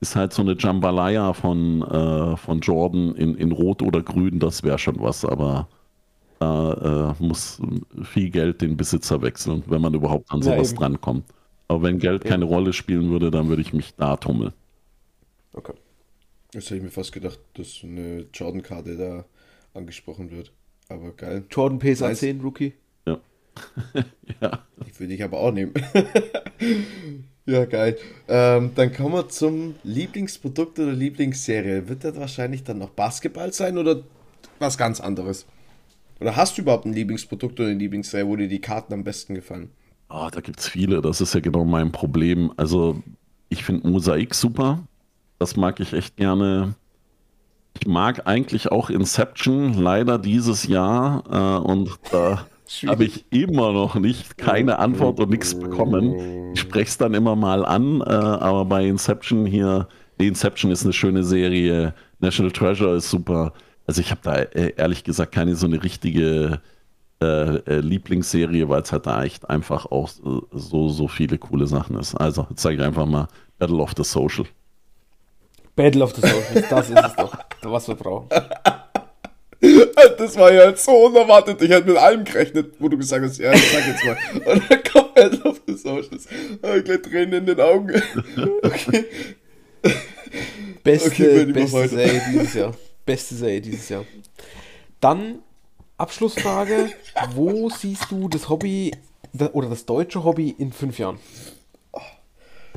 ist halt so eine Jambalaya von, äh, von Jordan in, in Rot oder Grün, das wäre schon was, aber da äh, muss viel Geld den Besitzer wechseln, wenn man überhaupt an sowas ja, drankommt. Aber wenn Geld keine Rolle spielen würde, dann würde ich mich da tummeln. Okay. Das hätte ich mir fast gedacht, dass eine Jordan-Karte da angesprochen wird. Aber geil. Jordan PSA nice. 10 Rookie. Ja. Die würde ich aber auch nehmen. ja, geil. Ähm, dann kommen wir zum Lieblingsprodukt oder Lieblingsserie. Wird das wahrscheinlich dann noch Basketball sein oder was ganz anderes? Oder hast du überhaupt ein Lieblingsprodukt oder eine Lieblingsserie, wo dir die Karten am besten gefallen? Oh, da gibt es viele. Das ist ja genau mein Problem. Also, ich finde Mosaik super. Das mag ich echt gerne. Ich mag eigentlich auch Inception, leider dieses Jahr. Äh, und da habe ich immer noch nicht keine Antwort und nichts bekommen. Ich spreche es dann immer mal an, äh, aber bei Inception hier, die Inception ist eine schöne Serie, National Treasure ist super. Also ich habe da äh, ehrlich gesagt keine so eine richtige äh, äh Lieblingsserie, weil es halt da echt einfach auch so, so viele coole Sachen ist. Also jetzt sage ich einfach mal Battle of the Social. Battle of the Social, das ist es doch, was wir brauchen. Das war ja so unerwartet. Ich hätte mit allem gerechnet, wo du gesagt hast, ja, ich sag jetzt mal. Und dann kommt the Socials. Oh, ich gleich Tränen in den Augen. Okay. Beste, okay, beste Serie dieses Jahr. Beste Serie dieses Jahr. Dann Abschlussfrage. Wo siehst du das Hobby oder das deutsche Hobby in fünf Jahren?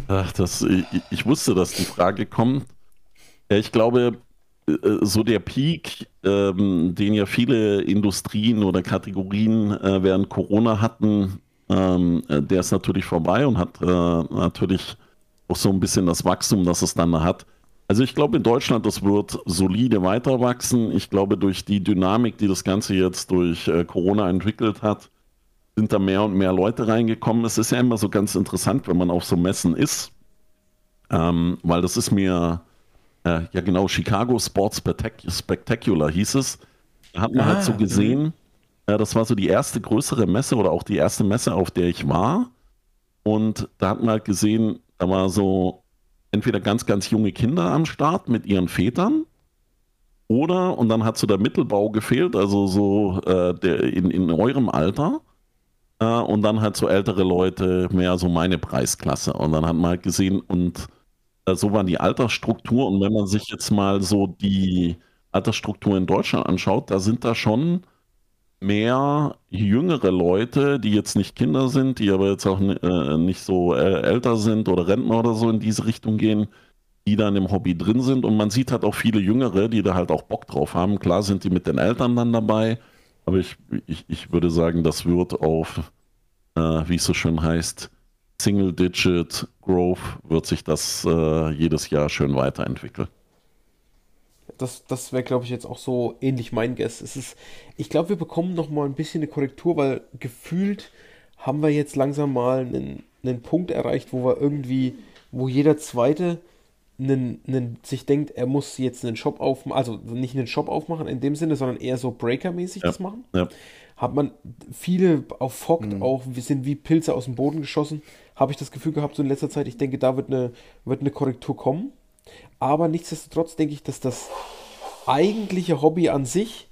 Ach, das, ich, ich wusste, dass die Frage kommt. Ich glaube, so der Peak, ähm, den ja viele Industrien oder Kategorien äh, während Corona hatten, ähm, äh, der ist natürlich vorbei und hat äh, natürlich auch so ein bisschen das Wachstum, das es dann hat. Also ich glaube in Deutschland, das wird solide weiter wachsen. Ich glaube durch die Dynamik, die das Ganze jetzt durch äh, Corona entwickelt hat, sind da mehr und mehr Leute reingekommen. Es ist ja immer so ganz interessant, wenn man auf so Messen ist, ähm, weil das ist mir äh, ja genau, Chicago Sports Spectacular hieß es. Da hat man ah, halt so ah, gesehen, äh, das war so die erste größere Messe oder auch die erste Messe, auf der ich war. Und da hat man halt gesehen, da war so entweder ganz, ganz junge Kinder am Start mit ihren Vätern oder, und dann hat so der Mittelbau gefehlt, also so äh, der in, in eurem Alter. Äh, und dann halt so ältere Leute, mehr so meine Preisklasse. Und dann hat man halt gesehen, und so war die Altersstruktur. Und wenn man sich jetzt mal so die Altersstruktur in Deutschland anschaut, da sind da schon mehr jüngere Leute, die jetzt nicht Kinder sind, die aber jetzt auch äh, nicht so äh, älter sind oder Rentner oder so in diese Richtung gehen, die dann im Hobby drin sind. Und man sieht halt auch viele Jüngere, die da halt auch Bock drauf haben. Klar sind die mit den Eltern dann dabei, aber ich, ich, ich würde sagen, das wird auf, äh, wie es so schön heißt, Single-Digit Growth wird sich das äh, jedes Jahr schön weiterentwickeln. Das, das wäre, glaube ich, jetzt auch so ähnlich mein Guess. Es ist, ich glaube, wir bekommen noch mal ein bisschen eine Korrektur, weil gefühlt haben wir jetzt langsam mal einen, einen Punkt erreicht, wo wir irgendwie, wo jeder Zweite einen, einen, sich denkt, er muss jetzt einen Shop aufmachen, also nicht einen Shop aufmachen in dem Sinne, sondern eher so Breaker-mäßig ja. das machen. Ja. Hat man viele auf Fock mhm. auch, wir sind wie Pilze aus dem Boden geschossen habe ich das Gefühl gehabt, so in letzter Zeit, ich denke, da wird eine, wird eine Korrektur kommen. Aber nichtsdestotrotz denke ich, dass das eigentliche Hobby an sich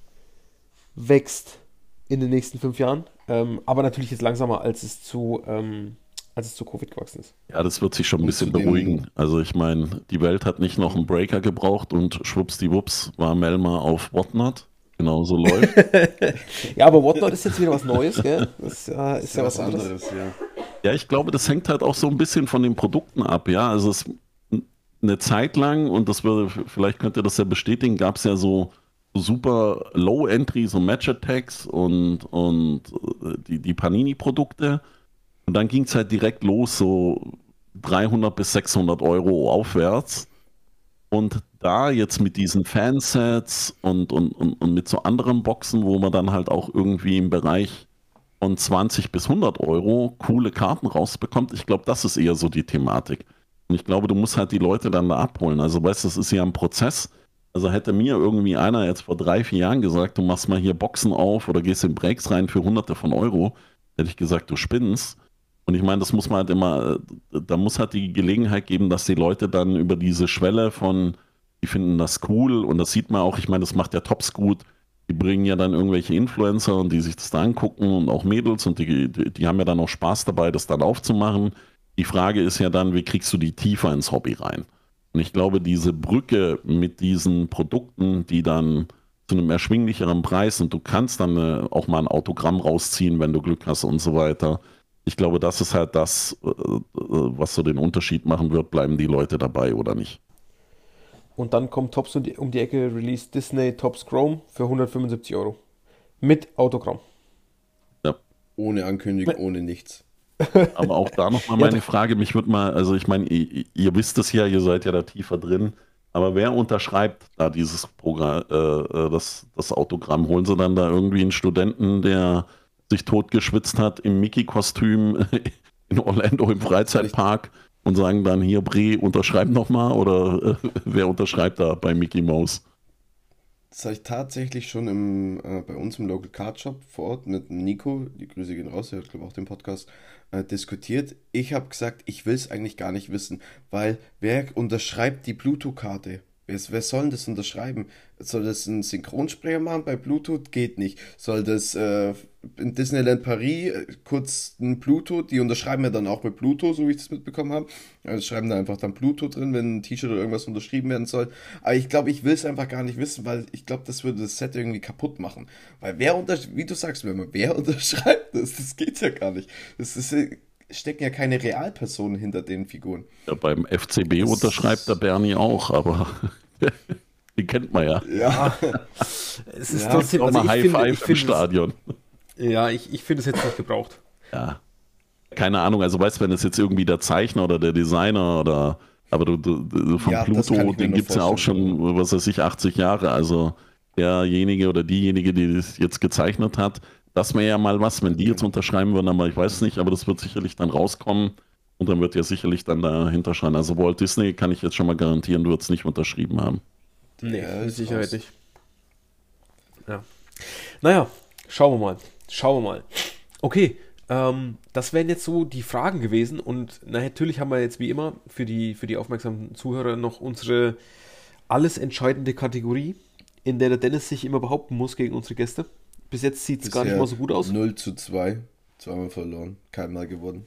wächst in den nächsten fünf Jahren. Ähm, aber natürlich jetzt langsamer, als es zu, ähm, als es zu Covid gewachsen ist. Ja, das wird sich schon ein bisschen beruhigen. Also ich meine, die Welt hat nicht noch einen Breaker gebraucht und schwuppsdiwupps war Melma auf Whatnot. Genau so läuft. ja, aber Whatnot ist jetzt wieder was Neues, gell? Das äh, ist, ist ja was anderes. anderes ja. Ja, ich glaube, das hängt halt auch so ein bisschen von den Produkten ab, ja. Also es eine Zeit lang, und das würde, vielleicht könnt ihr das ja bestätigen, gab es ja so super Low Entry, so Match Attacks und, und äh, die, die Panini-Produkte. Und dann ging es halt direkt los, so 300 bis 600 Euro aufwärts. Und da jetzt mit diesen Fansets und, und, und, und mit so anderen Boxen, wo man dann halt auch irgendwie im Bereich von 20 bis 100 Euro coole Karten rausbekommt, ich glaube, das ist eher so die Thematik. Und ich glaube, du musst halt die Leute dann da abholen. Also weißt du, das ist ja ein Prozess. Also hätte mir irgendwie einer jetzt vor drei, vier Jahren gesagt, du machst mal hier Boxen auf oder gehst in Breaks rein für hunderte von Euro, hätte ich gesagt, du spinnst. Und ich meine, das muss man halt immer, da muss halt die Gelegenheit geben, dass die Leute dann über diese Schwelle von, die finden das cool und das sieht man auch, ich meine, das macht ja Tops gut. Die bringen ja dann irgendwelche Influencer und die sich das da angucken und auch Mädels und die, die, die haben ja dann auch Spaß dabei, das dann aufzumachen. Die Frage ist ja dann, wie kriegst du die tiefer ins Hobby rein? Und ich glaube, diese Brücke mit diesen Produkten, die dann zu einem erschwinglicheren Preis und du kannst dann äh, auch mal ein Autogramm rausziehen, wenn du Glück hast und so weiter. Ich glaube, das ist halt das, äh, äh, was so den Unterschied machen wird, bleiben die Leute dabei oder nicht. Und dann kommt Tops um die, um die Ecke, Release Disney Tops Chrome für 175 Euro. Mit Autogramm. Ja. Ohne Ankündigung, ohne nichts. Aber auch da nochmal meine Frage, mich würde mal, also ich meine, ihr, ihr, wisst es ja, ihr seid ja da tiefer drin, aber wer unterschreibt da dieses Programm, äh, äh, das, das Autogramm? Holen sie dann da irgendwie einen Studenten, der sich totgeschwitzt hat im Mickey-Kostüm in Orlando im Freizeitpark und sagen dann hier, Bre, unterschreib nochmal oder äh, wer unterschreibt da bei Mickey Mouse? Das habe ich tatsächlich schon im, äh, bei uns im Local Card Shop vor Ort mit Nico, die Grüße gehen raus, der hat glaube ich auch den Podcast, äh, diskutiert. Ich habe gesagt, ich will es eigentlich gar nicht wissen, weil wer unterschreibt die Pluto-Karte? Wer, wer soll denn das unterschreiben? Soll das ein Synchronsprecher machen bei Bluetooth? Geht nicht. Soll das äh, in Disneyland Paris äh, kurz ein Bluetooth? Die unterschreiben ja dann auch mit Bluetooth, so wie ich das mitbekommen habe. Also schreiben da einfach dann Bluetooth drin, wenn ein T-Shirt oder irgendwas unterschrieben werden soll. Aber ich glaube, ich will es einfach gar nicht wissen, weil ich glaube, das würde das Set irgendwie kaputt machen. Weil wer unterschreibt, wie du sagst, wer unterschreibt das, das geht ja gar nicht. Das ist äh, stecken ja keine Realpersonen hinter den Figuren. Ja, beim FCB das unterschreibt der Bernie auch, aber die kennt man ja. Ja, es ist ja, trotzdem auch also mal High finde, Five im Stadion. ja, ich, ich finde es jetzt nicht gebraucht. Ja. Keine Ahnung, also weißt du, wenn es jetzt irgendwie der Zeichner oder der Designer oder aber du, du von ja, Pluto, den gibt es ja auch schon, was weiß ich, 80 Jahre. Also derjenige oder diejenige, die das jetzt gezeichnet hat, das wäre ja mal was, wenn die jetzt unterschreiben würden, aber ich weiß es nicht, aber das wird sicherlich dann rauskommen und dann wird ja sicherlich dann dahinter schreiben. Also Walt Disney kann ich jetzt schon mal garantieren, du es nicht unterschrieben haben. Nee, ja, Sicherheit nicht. Ja. Naja, schauen wir mal. Schauen wir mal. Okay, ähm, das wären jetzt so die Fragen gewesen und na, natürlich haben wir jetzt wie immer für die, für die aufmerksamen Zuhörer noch unsere alles entscheidende Kategorie, in der der Dennis sich immer behaupten muss gegen unsere Gäste. Bis jetzt sieht es gar nicht mal so gut aus. 0 zu 2. Zweimal verloren. Keinmal gewonnen.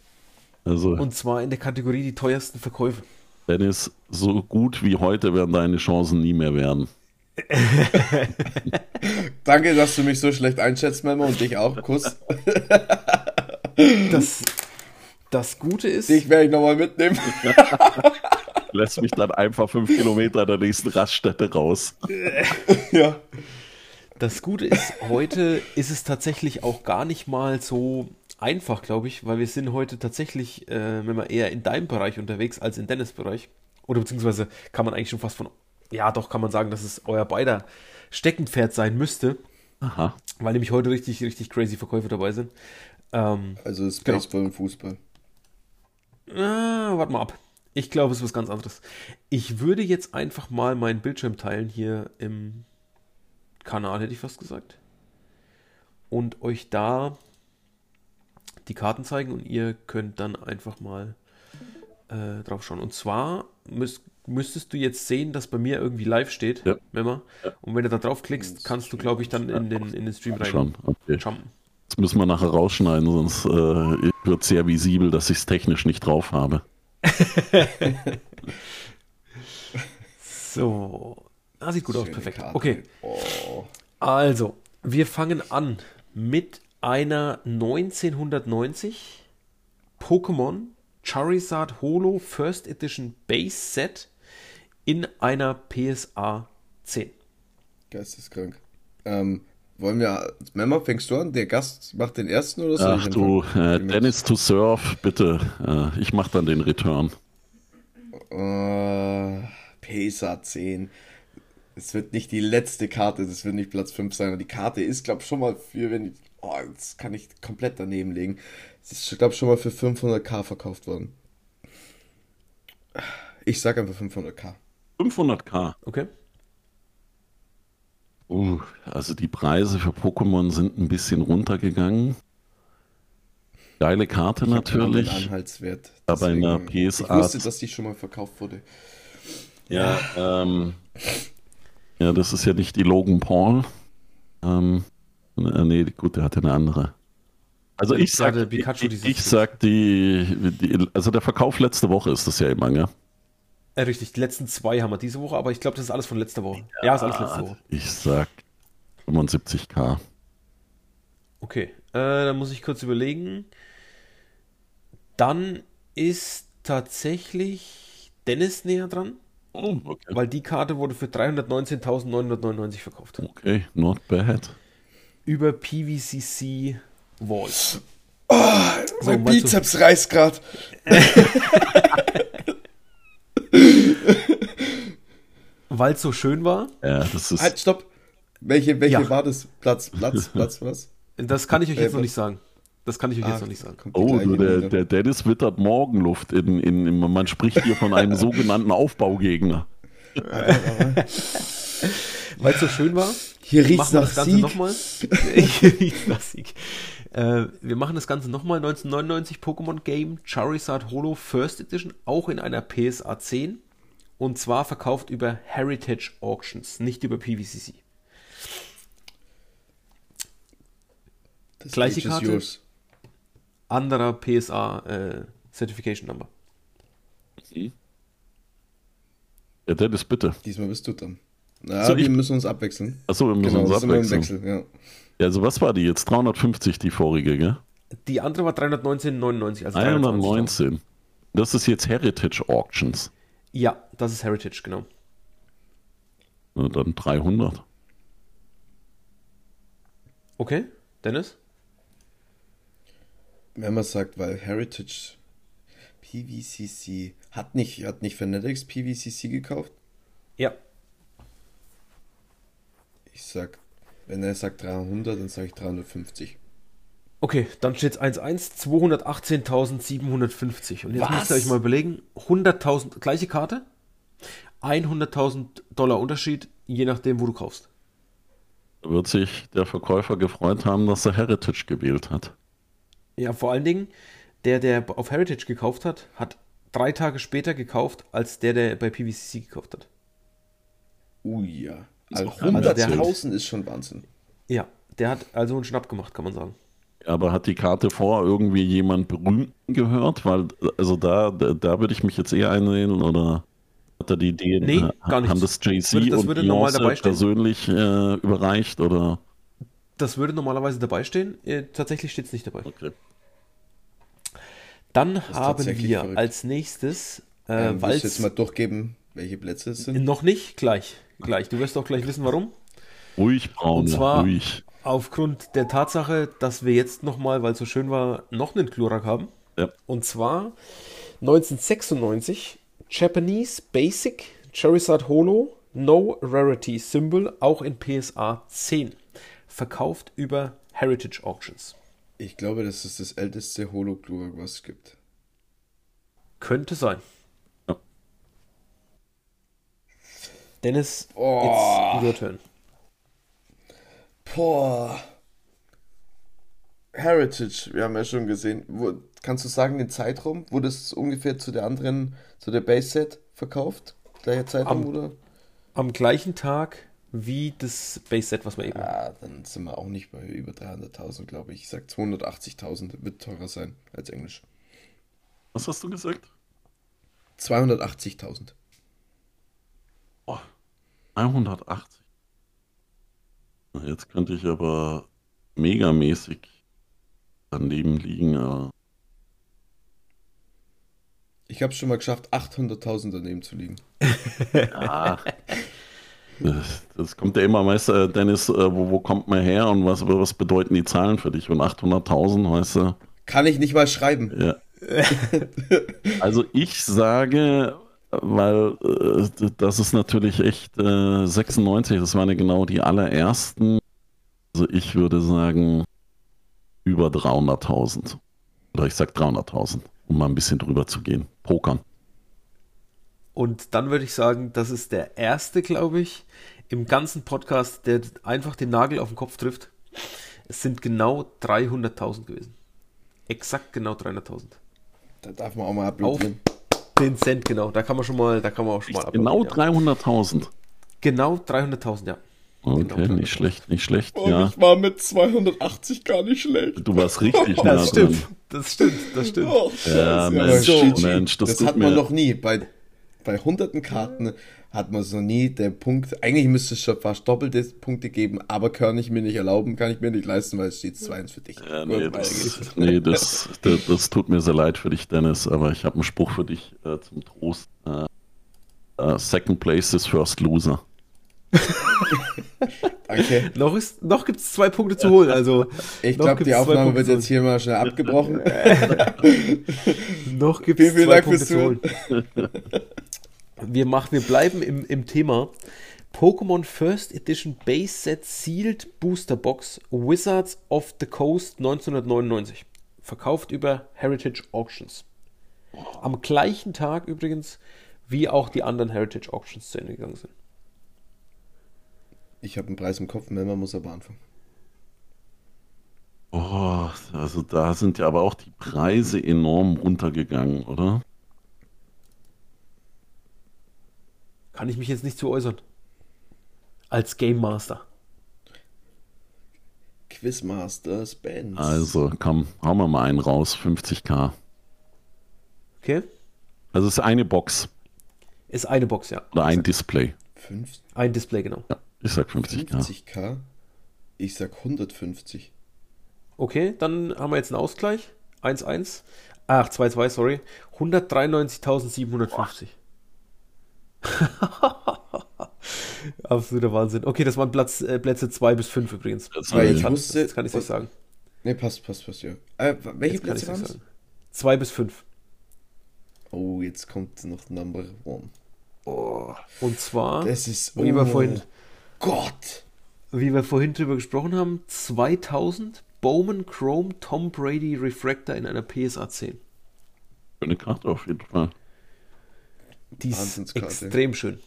Also, Und zwar in der Kategorie die teuersten Verkäufe. Dennis, so gut wie heute werden deine Chancen nie mehr werden. Danke, dass du mich so schlecht einschätzt, Memo, und dich auch. Kuss. das, das Gute ist. Dich werde ich nochmal mitnehmen. Lässt mich dann einfach fünf Kilometer der nächsten Raststätte raus. ja. Das Gute ist, heute ist es tatsächlich auch gar nicht mal so einfach, glaube ich, weil wir sind heute tatsächlich, äh, wenn man eher in deinem Bereich unterwegs als in Dennis Bereich. Oder beziehungsweise kann man eigentlich schon fast von, ja doch, kann man sagen, dass es euer beider Steckenpferd sein müsste. Aha. Weil nämlich heute richtig, richtig crazy Verkäufe dabei sind. Ähm, also ist genau. Baseball und Fußball. Ah, warte mal ab. Ich glaube, es ist was ganz anderes. Ich würde jetzt einfach mal meinen Bildschirm teilen hier im Kanal, hätte ich fast gesagt. Und euch da die Karten zeigen und ihr könnt dann einfach mal äh, drauf schauen. Und zwar müsst, müsstest du jetzt sehen, dass bei mir irgendwie live steht, ja. Memma. Ja. Und wenn du da drauf klickst, kannst du, glaube ich, dann in den, in den Stream rein okay. jumpen. Das müssen wir nachher rausschneiden, sonst äh, wird sehr visibel, dass ich es technisch nicht drauf habe. so, Ah, sieht gut Schöne aus, perfekt. Karte. Okay. Oh. Also, wir fangen an mit einer 1990 Pokémon Charizard Holo First Edition Base Set in einer PSA 10. Geisteskrank. Ähm, wollen wir, Memmer, fängst du an? Der Gast macht den ersten oder so? Ach du, äh, Dennis to Surf, bitte. Äh, ich mach dann den Return. Uh, PESA 10. Es wird nicht die letzte Karte, das wird nicht Platz 5 sein, aber die Karte ist, glaube ich, schon mal für, wenn ich, oh, das kann ich komplett daneben legen. Es ist, glaube ich, schon mal für 500k verkauft worden. Ich sag einfach 500k. 500k? Okay. Uh, also die Preise für Pokémon sind ein bisschen runtergegangen. Geile Karte ich natürlich. Anhaltswert. Aber in der PSA. Ich wusste, dass die schon mal verkauft wurde. Ja, ähm, ja, das ist ja nicht die Logan Paul. Ähm, äh, nee, gut, der hatte eine andere. Also ich sag, ich, ich sag die, die, also der Verkauf letzte Woche ist das ja immer, ne? Äh, richtig, die letzten zwei haben wir diese Woche, aber ich glaube, das ist alles von letzter Woche. Ja, ja ist alles letzte Woche. Ich sag 75k. Okay, äh, dann muss ich kurz überlegen. Dann ist tatsächlich Dennis näher dran. Oh, okay. Weil die Karte wurde für 319.999 verkauft. Okay, not bad. Über PVCC Walls. Oh, mein so, Bizeps reißt gerade. Weil es so schön war. Ja, das ist. Halt, stopp. Welche, welche ja. war das? Platz, Platz, Platz, was? Das kann ich euch jetzt noch nicht sagen. Das kann ich euch ah, jetzt noch nicht sagen. Oh, du, der, der Dennis wittert Morgenluft. In, in, in, man spricht hier von einem sogenannten Aufbaugegner. Weil es so schön war. Hier riecht es nach das Ganze nochmal. Hier riecht nach Sieg. Äh, wir machen das Ganze nochmal. 1999 Pokémon Game Charizard Holo First Edition, auch in einer PSA 10. Und zwar verkauft über Heritage Auctions, nicht über PVCC. Das Gleiche Karte, yours. Anderer PSA äh, Certification Number. Okay. Ja, Dennis, bitte. Diesmal bist du dann. Na, so, wir ich... müssen uns abwechseln. Achso, wir müssen genau, uns abwechseln. Wechsel, ja. ja, also was war die jetzt? 350 die vorige, gell? Die andere war 319,99. Also 319. Das ist jetzt Heritage Auctions. Ja, das ist Heritage, genau. Na, dann 300. Okay, Dennis? Wenn man sagt, weil Heritage PVCC hat nicht, hat nicht Fanatics PVCC gekauft? Ja. Ich sag, wenn er sagt 300, dann sage ich 350. Okay, dann steht es 1-1, 218.750. Und jetzt Was? müsst ihr euch mal überlegen, 100.000, gleiche Karte, 100.000 Dollar Unterschied, je nachdem, wo du kaufst. Da wird sich der Verkäufer gefreut haben, dass er Heritage gewählt hat. Ja, vor allen Dingen, der, der auf Heritage gekauft hat, hat drei Tage später gekauft, als der, der bei PVCC gekauft hat. Ui, ja. Also 100.000 ist schon Wahnsinn. Ja, der hat also einen Schnapp gemacht, kann man sagen. Aber hat die Karte vor irgendwie jemand berühmten gehört? Weil, also da, da, da würde ich mich jetzt eher einsehen oder hat er die Idee, nee, gar haben das JC das würde, Beyoncé persönlich äh, überreicht oder? Das würde normalerweise dabei stehen. Äh, tatsächlich steht es nicht dabei. Okay. Dann haben wir verrückt. als nächstes, äh, ähm, weil jetzt mal durchgeben, welche Plätze es sind. Noch nicht, gleich, gleich. Du wirst auch gleich wissen, warum. Ruhig, Braun, Und zwar ruhig. aufgrund der Tatsache, dass wir jetzt nochmal, weil es so schön war, noch einen Glurak haben. Ja. Und zwar 1996 Japanese Basic Charizard Holo No Rarity Symbol, auch in PSA 10. Verkauft über Heritage Auctions. Ich glaube, das ist das älteste Holo-Glurak, was es gibt. Könnte sein. Ja. Dennis, oh. it's your turn. Boah. Heritage, wir haben ja schon gesehen. Wo, kannst du sagen, den Zeitraum? Wurde es ungefähr zu der anderen, zu der Base-Set verkauft? Gleicher Zeitraum, am, oder? Am gleichen Tag wie das Base-Set, was wir eben. Ja, dann sind wir auch nicht bei über 300.000, glaube ich. Ich sage 280.000 wird teurer sein als Englisch. Was hast du gesagt? 280.000. Oh, 180. Jetzt könnte ich aber megamäßig daneben liegen, aber. Ich habe es schon mal geschafft, 800.000 daneben zu liegen. ja. Das kommt ja immer, weißt du, Dennis, äh, wo, wo kommt man her und was, was bedeuten die Zahlen für dich? Und 800.000, weißt du? Kann ich nicht mal schreiben. Ja. also ich sage, weil äh, das ist natürlich echt äh, 96, das waren ja genau die allerersten. Also ich würde sagen über 300.000. Oder ich sag 300.000, um mal ein bisschen drüber zu gehen. Pokern. Und dann würde ich sagen, das ist der erste, glaube ich, im ganzen Podcast, der einfach den Nagel auf den Kopf trifft. Es sind genau 300.000 gewesen. Exakt genau 300.000. Da darf man auch mal applaudieren. Den Cent, genau. Da kann man schon mal, da kann man auch schon mal Genau 300.000. Genau 300.000, ja. Okay, genau nicht schlecht, nicht schlecht. Und ja. ich war mit 280 gar nicht schlecht. Du warst richtig Das nah stimmt, dran. das stimmt, das stimmt. Oh, Ja. Mensch, Aber Mensch, das das, hat man mir- noch nie. Bei, bei hunderten Karten hat man noch nie. Der Punkt, eigentlich müsste es schon fast doppelte Punkte geben, aber kann ich mir nicht erlauben, kann ich mir nicht leisten, weil es steht 2-1 für dich. Ja, nee, das, nee das, das, das tut mir sehr leid für dich, Dennis, aber ich habe einen Spruch für dich äh, zum Trost. Äh, äh, second place is first loser. Danke. Noch, ist, noch gibt es zwei Punkte zu holen, also Ich glaube, die gibt's Aufnahme wird jetzt hier mal schnell abgebrochen. noch gibt es Vielen, vielen zwei Dank Punkte zu holen. Wir, machen, wir bleiben im, im Thema. Pokémon First Edition Base Set Sealed Booster Box Wizards of the Coast 1999. Verkauft über Heritage Auctions. Am gleichen Tag übrigens, wie auch die anderen Heritage Auctions zu Ende gegangen sind. Ich habe einen Preis im Kopf, Melma muss aber anfangen. Oh, also da sind ja aber auch die Preise enorm runtergegangen, oder? Kann ich mich jetzt nicht zu äußern. Als Game Master. Quizmaster Spence. Also komm, hauen wir mal einen raus, 50k. Okay? Also es ist eine Box Ist eine Box, ja. oder ein Display. Fünf- Ein Display, genau. Ja, ich sag 50k. 50k? Ich sag 150. Okay, dann haben wir jetzt einen Ausgleich. 1-1. Ach, 2-2, sorry. 193.750. Absoluter Wahnsinn. Okay, das waren Platz, äh, Plätze 2 bis 5 übrigens. Das Weil ich Kann, wusste- das kann ich nicht sagen. Ne, passt, passt, passt, ja. Äh, welche Jetzt kann Plätze waren es? sagen. 2 bis 5. Oh, jetzt kommt noch Number One. Und zwar, Das ist. wie wir oh vorhin, Gott! wie wir vorhin drüber gesprochen haben, 2000 Bowman Chrome Tom Brady Refractor in einer PSA 10. Schöne Karte auf jeden Fall. Die ist extrem schön.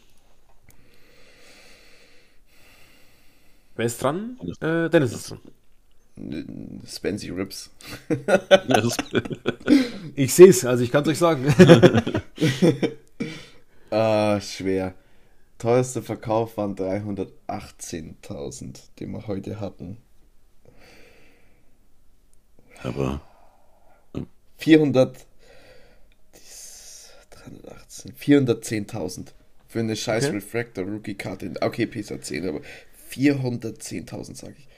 Wer ist dran? Äh, Dennis ist dran. Spency Rips. Ich sehe es, also ich kann es euch sagen. Ah, schwer. Teuerster Verkauf waren 318.000, den wir heute hatten. aber 400. dies- 318. 410.000 für eine scheiß Okay. Refractor Rookie Karte. Okay, PSA 10, aber 410.000 sage ich.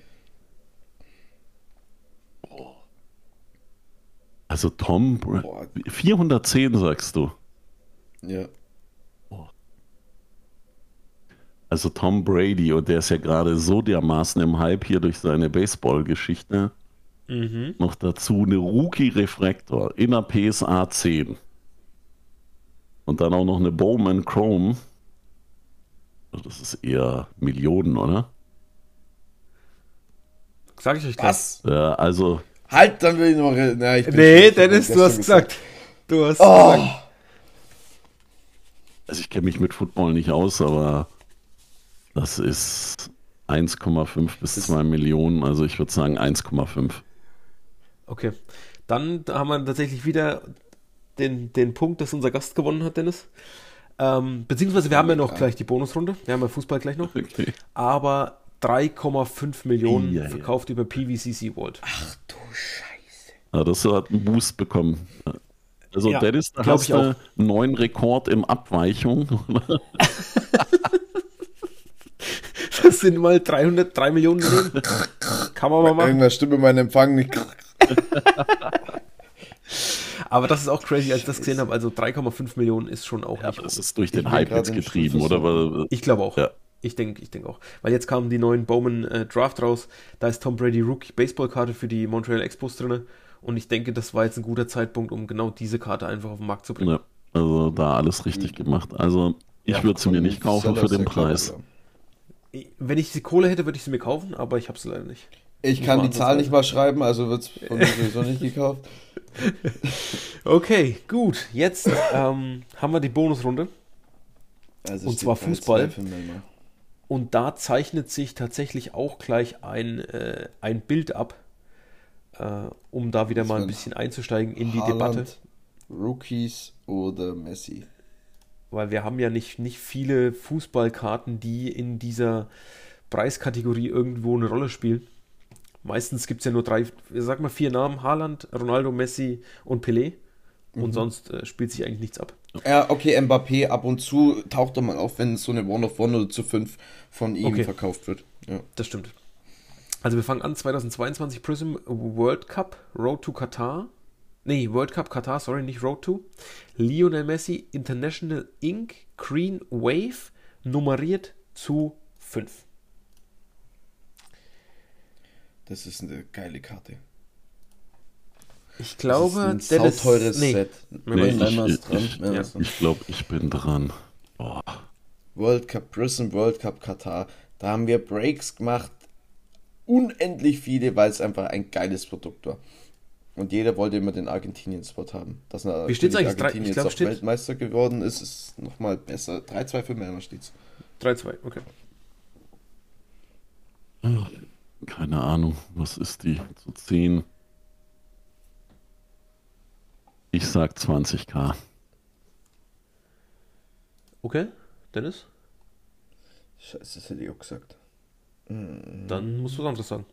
also Tom Boah. 410 sagst du. Ja. Also Tom Brady und der ist ja gerade so dermaßen im Hype hier durch seine Baseball-Geschichte. Noch dazu eine Rookie-Refraktor in der PSA 10. Und dann auch noch eine Bowman Chrome. Also Das ist eher Millionen, oder? Sag ich euch gleich. Was? Ja, also Halt, dann will ich noch. Na, ich bin Nee, Dennis, du hast gestern gesagt. Du hast Oh, gesagt. Also ich kenne mich mit Football nicht aus, aber das ist 1,5 bis 2 Millionen. Also ich würde sagen 1,5. Okay. Dann haben wir tatsächlich wieder den, den Punkt, dass unser Gast gewonnen hat, Dennis. Ähm, beziehungsweise wir haben ja noch gleich die Bonusrunde. Wir haben ja Fußball gleich noch. Okay. Aber 3,5 Millionen Ja, ja. verkauft über PVCC Vault. du Scheiße. Ja, das hat einen Boost bekommen. Also Ja, Dennis, da hast ich du einen neuen Rekord im Abweichung. Das sind mal 303 Millionen Millionen. Kann man mal machen. Irgendwas stimmt in meinem Empfang nicht. Aber das ist auch crazy, als ich das gesehen habe. Also 3,5 Millionen ist schon auch Ja, nicht das ist durch den Hype jetzt getrieben, oder? Weil, Ich glaube auch. Ja. Ich denke ich denk auch. Weil jetzt kamen die neuen Bowman äh, Draft raus. Da ist Tom Brady Rookie Baseball-Karte für die Montreal Expos drin. Und ich denke, das war jetzt ein guter Zeitpunkt, um genau diese Karte einfach auf den Markt zu bringen. Ja, also da alles richtig gemacht. Also ich ja, würde sie mir nicht kaufen für den Preis. Klar, Wenn ich die Kohle hätte, würde ich sie mir kaufen, aber ich habe sie leider nicht. Ich kann die Zahl nicht mal schreiben, also wird es von mir sowieso nicht gekauft. Okay, gut. Jetzt ähm, haben wir die Bonusrunde. Also und zwar Fußball. Und da zeichnet sich tatsächlich auch gleich ein, äh, ein Bild ab, äh, um da wieder mal ein bisschen einzusteigen in die Debatte. Rookies oder Messi? Weil wir haben ja nicht, nicht viele Fußballkarten, die in dieser Preiskategorie irgendwo eine Rolle spielen. Meistens gibt es ja nur drei, sag mal vier Namen: Haaland, Ronaldo, Messi und Pelé. Und mhm. sonst äh, spielt sich eigentlich nichts ab. Ja, okay, Mbappé ab und zu taucht er mal auf, wenn so eine One of One oder zu fünf von ihm okay. verkauft wird. Ja. Das stimmt. Also wir fangen an 2022 Prism World Cup Road to Qatar. Nee, World Cup Qatar, sorry, nicht Road to. Lionel Messi International Inc. Green Wave nummeriert zu 5. Das ist eine geile Karte. Ich glaube, das ist ein Dennis, teures nee. Set. Nee, ich, ich, ja. ich glaube, ich bin dran. Oh. World Cup Prism, World Cup Katar. Da haben wir Breaks gemacht. Unendlich viele, weil es einfach ein geiles Produkt war. Und jeder wollte immer den Argentinien-Spot haben. Dass Wie steht es eigentlich? Argentinien ich glaub, jetzt auch Weltmeister geworden ist, ist nochmal besser. 3-2 für Männer steht's. 3-2, okay. Keine Ahnung, was ist die? Zu 10. Ich sag 20k. Okay, Dennis? Scheiße, das hätte ich auch gesagt. Dann musst du was anderes sagen.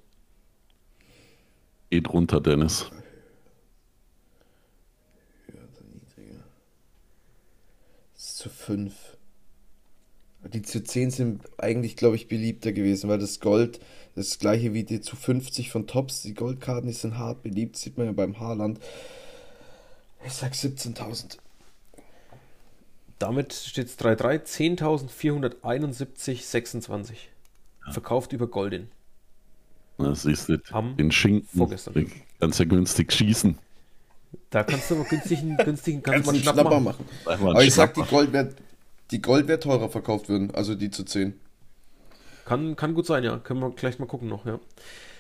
Geht runter, Dennis. Höher oder niedriger? Das ist zu 5. Die zu 10 sind eigentlich, glaube ich, beliebter gewesen, weil das Gold, das gleiche wie die zu 50 von Tops, die Goldkarten, die sind hart beliebt, sieht man ja beim Haarland. Ich sag 17.000. Damit steht es 3-3, 10.471,26. Ja. Verkauft über Goldin. Na, siehst du, Am den Schinken vorgestern. kannst ja günstig schießen. Da kannst du aber günstigen, günstigen kannst, kannst du einen Schnapper machen. machen. Aber ich sag, die Gold, wird, die Gold wird teurer verkauft werden, also die zu 10. Kann, kann gut sein, ja. Können wir gleich mal gucken noch, ja.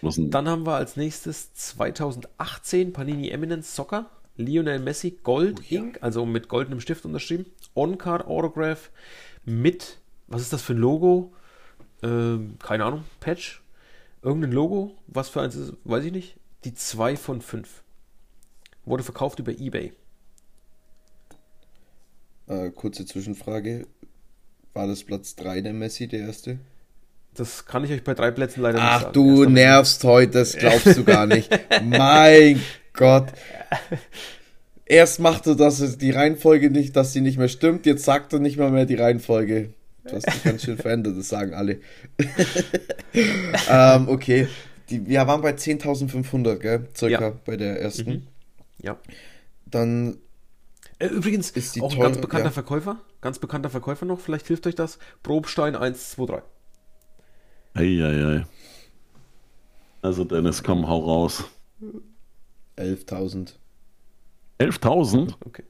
Dann haben wir als nächstes 2018 Panini Eminence Soccer. Lionel Messi Gold oh, ja. Ink, also mit goldenem Stift unterschrieben. On-Card Autograph mit, was ist das für ein Logo? Ähm, keine Ahnung, Patch. Irgendein Logo, was für eins ist, weiß ich nicht. Die 2 von 5. Wurde verkauft über Ebay. Äh, kurze Zwischenfrage. War das Platz 3 der Messi, der erste? Das kann ich euch bei drei Plätzen leider Ach, nicht sagen. Ach, du nervst heute, das glaubst du gar nicht. mein Gott. Erst macht er das, die Reihenfolge nicht, dass sie nicht mehr stimmt, jetzt sagt er nicht mal mehr die Reihenfolge. Du hast dich ganz schön verändert, das sagen alle. ähm, okay. Die, wir waren bei 10.500, gell? Circa ja. bei der ersten. Mhm. Ja. Dann. Äh, übrigens, ist die auch ein ganz bekannter ja. Verkäufer. Ganz bekannter Verkäufer noch, vielleicht hilft euch das. Probstein 123. Eieiei. Also, Dennis, komm, hau raus. 11.000. 11.000? Okay.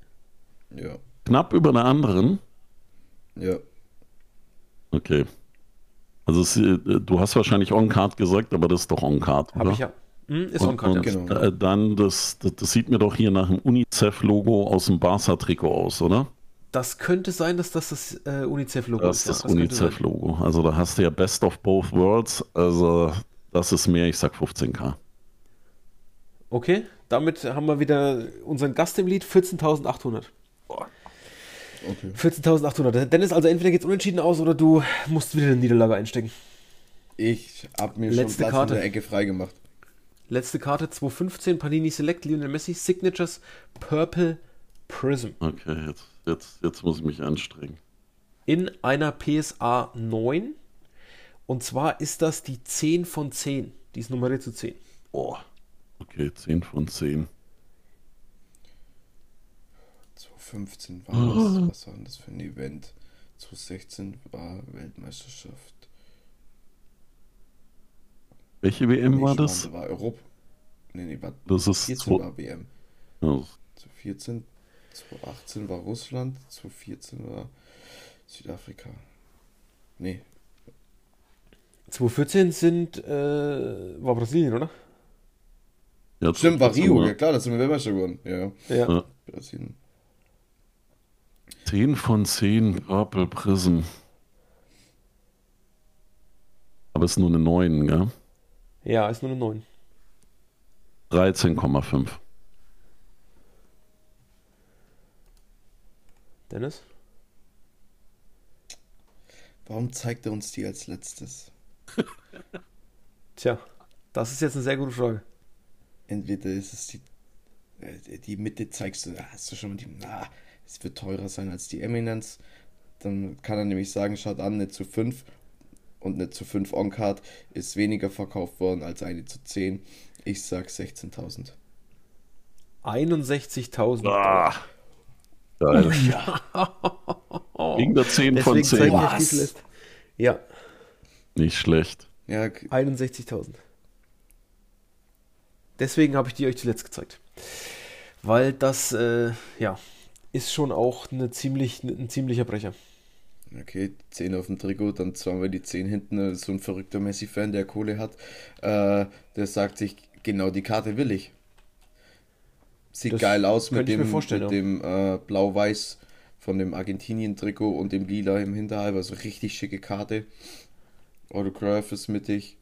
Ja. Knapp über der anderen? Ja. Okay. Also es, äh, du hast wahrscheinlich On-Card gesagt, aber das ist doch On-Card, Habe ich ja. Hm, ist On-Card, ja. Genau. Dann, das, das, das, sieht mir doch hier nach einem UNICEF-Logo aus dem Barca-Trikot aus, oder? Das könnte sein, dass das das äh, UNICEF-Logo ist. Das ist das UNICEF-Logo. Also da hast du ja Best of Both Worlds. Also das ist mehr, ich sag 15k. Okay, damit haben wir wieder unseren Gast im Lied, 14.800. Okay. 14.800. Dennis, also entweder geht es unentschieden aus oder du musst wieder eine Niederlage einstecken. Ich habe mir Letzte schon Platz Karte. in der Ecke freigemacht. Letzte Karte 215, Panini Select, Lionel Messi, Signatures, Purple Prism. Okay, jetzt, jetzt, jetzt muss ich mich anstrengen. In einer PSA 9. Und zwar ist das die 10 von 10. Die ist nummeriert zu 10. Oh. Okay, 10 von 10. 2015 war das. Was war denn das für ein Event? 2016 war Weltmeisterschaft. Welche WM war das? War Europa. Nee, nee, war das ist 14 war WM. Ja. 2014, 2018 war Russland, 2014 war Südafrika. Nee. 2014 sind, äh, war Brasilien, oder? Ja, Stimmt, war Rio, ja klar, das sind wir Weltmeister geworden. Ja. ja. ja. Brasilien. 10 von 10 Purple Prism. Aber es ist nur eine 9, gell? Ja, ist nur eine 9. 13,5. Dennis? Warum zeigt er uns die als letztes? Tja, das ist jetzt eine sehr gute Frage. Entweder ist es die, äh, die Mitte, zeigst du, ah, hast du schon mal die, na, es wird teurer sein als die Eminence. Dann kann er nämlich sagen, schaut an, eine zu 5 und eine zu 5 On-Card ist weniger verkauft worden als eine zu 10. Ich sag 16.000. 61.000. Ah, geil. Oh, ja. Ging der 10 von 10. Ja. Nicht schlecht. Ja, 61.000. Deswegen habe ich die euch zuletzt gezeigt. Weil das, äh, ja, ist schon auch eine ziemlich, ein ziemlicher Brecher. Okay, 10 auf dem Trikot, dann zweimal die 10 hinten. So ein verrückter Messi-Fan, der Kohle hat, äh, der sagt sich, genau die Karte will ich. Sieht das geil aus mit dem, mit dem äh, Blau-Weiß von dem Argentinien-Trikot und dem Lila im Hinterhalb. Also richtig schicke Karte. Autograph ist mittig.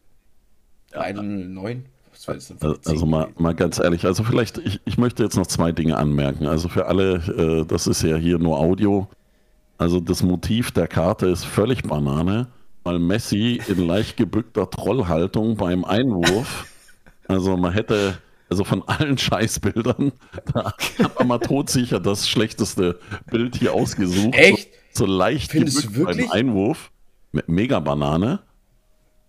Ja. 109. Also, also mal, mal ganz ehrlich, also vielleicht, ich, ich möchte jetzt noch zwei Dinge anmerken. Also für alle, äh, das ist ja hier nur Audio. Also das Motiv der Karte ist völlig Banane, weil Messi in leicht gebückter Trollhaltung beim Einwurf, also man hätte, also von allen Scheißbildern, da hat man mal todsicher das schlechteste Bild hier ausgesucht. Echt? So, so leicht Findest gebückt beim Einwurf. Mega Banane.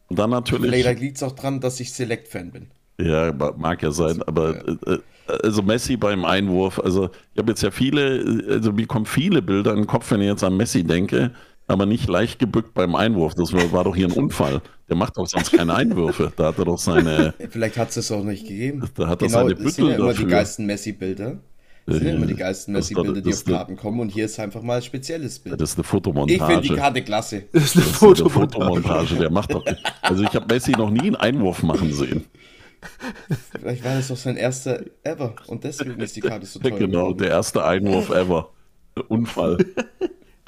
Und dann natürlich. Vielleicht liegt es auch dran, dass ich Select-Fan bin. Ja, mag ja sein, aber ja. Äh, also Messi beim Einwurf, also ich habe jetzt ja viele, also mir kommen viele Bilder in den Kopf, wenn ich jetzt an Messi denke, aber nicht leicht gebückt beim Einwurf. Das war, war doch hier ein Unfall. Der macht doch sonst keine Einwürfe. Da hat er doch seine. Vielleicht hat es es auch nicht gegeben. Da hat genau, er seine Büttel das sind ja immer die geilsten Messi-Bilder. Das sind ja immer die geilsten Messi-Bilder, die auf Karten kommen und hier ist einfach mal ein spezielles Bild. Das ist eine Fotomontage. Ich finde die Karte klasse. Das ist eine, das Fotomontage. Ist eine Fotomontage. Der macht doch. Also ich habe Messi noch nie einen Einwurf machen sehen. Vielleicht war das doch sein erster ever und deswegen ist die Karte so toll. Genau, geworden. der erste Einwurf ever. Unfall.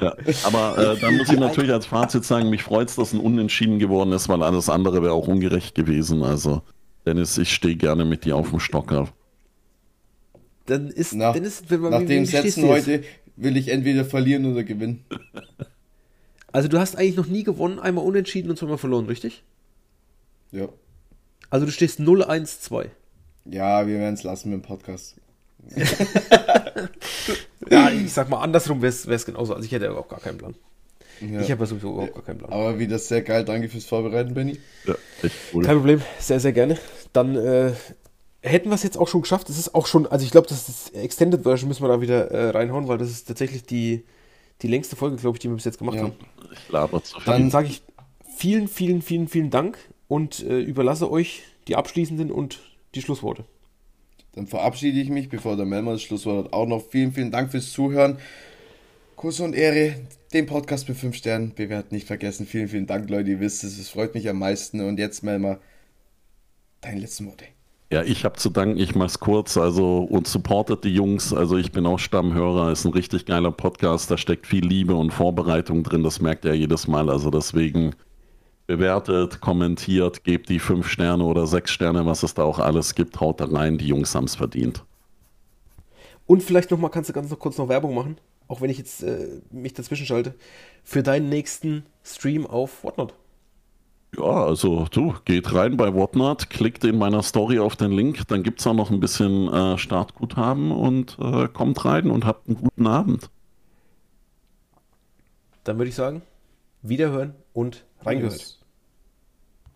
Ja. Aber äh, dann muss ich natürlich als Fazit sagen, mich freut es, dass ein Unentschieden geworden ist, weil alles andere wäre auch ungerecht gewesen. Also, Dennis, ich stehe gerne mit dir auf dem Stocker. Dann ist, nach, dann ist, wenn man, nach dem Sätzen heute will ich entweder verlieren oder gewinnen. Also du hast eigentlich noch nie gewonnen, einmal unentschieden und zweimal verloren, richtig? Ja. Also du stehst 0-1-2. Ja, wir werden es lassen mit dem Podcast. ja, ich sag mal, andersrum wäre es genauso. Also ich hätte auch gar keinen Plan. Ja. Ich habe ja sowieso überhaupt gar keinen Plan. Aber wieder sehr geil. Danke fürs Vorbereiten, Benny. Ja, cool. Kein Problem. Sehr, sehr gerne. Dann äh, hätten wir es jetzt auch schon geschafft. Es ist auch schon, also ich glaube, das ist Extended Version, müssen wir da wieder äh, reinhauen, weil das ist tatsächlich die, die längste Folge, glaube ich, die wir bis jetzt gemacht ja. haben. Ich laber zu viel. Dann sage ich vielen, vielen, vielen, vielen Dank und äh, überlasse euch die abschließenden und die Schlussworte. Dann verabschiede ich mich, bevor der Melmer das Schlusswort hat. Auch noch vielen, vielen Dank fürs Zuhören. Kuss und Ehre, den Podcast mit 5 Sternen bewerten nicht vergessen. Vielen, vielen Dank, Leute. Ihr wisst es, es freut mich am meisten. Und jetzt, Melmer, deine letzten Worte. Ja, ich habe zu danken, ich mache es kurz, also und supportet die Jungs, also ich bin auch Stammhörer, ist ein richtig geiler Podcast, da steckt viel Liebe und Vorbereitung drin, das merkt er jedes Mal, also deswegen bewertet, kommentiert, gebt die fünf Sterne oder sechs Sterne, was es da auch alles gibt, haut da rein, die Jungs haben es verdient. Und vielleicht noch mal, kannst du ganz noch kurz noch Werbung machen, auch wenn ich jetzt äh, mich dazwischen schalte, für deinen nächsten Stream auf Whatnot. Ja, also du, geht rein bei Whatnot, klickt in meiner Story auf den Link, dann gibt es auch noch ein bisschen äh, Startguthaben und äh, kommt rein und habt einen guten Abend. Dann würde ich sagen, wiederhören und reingehört.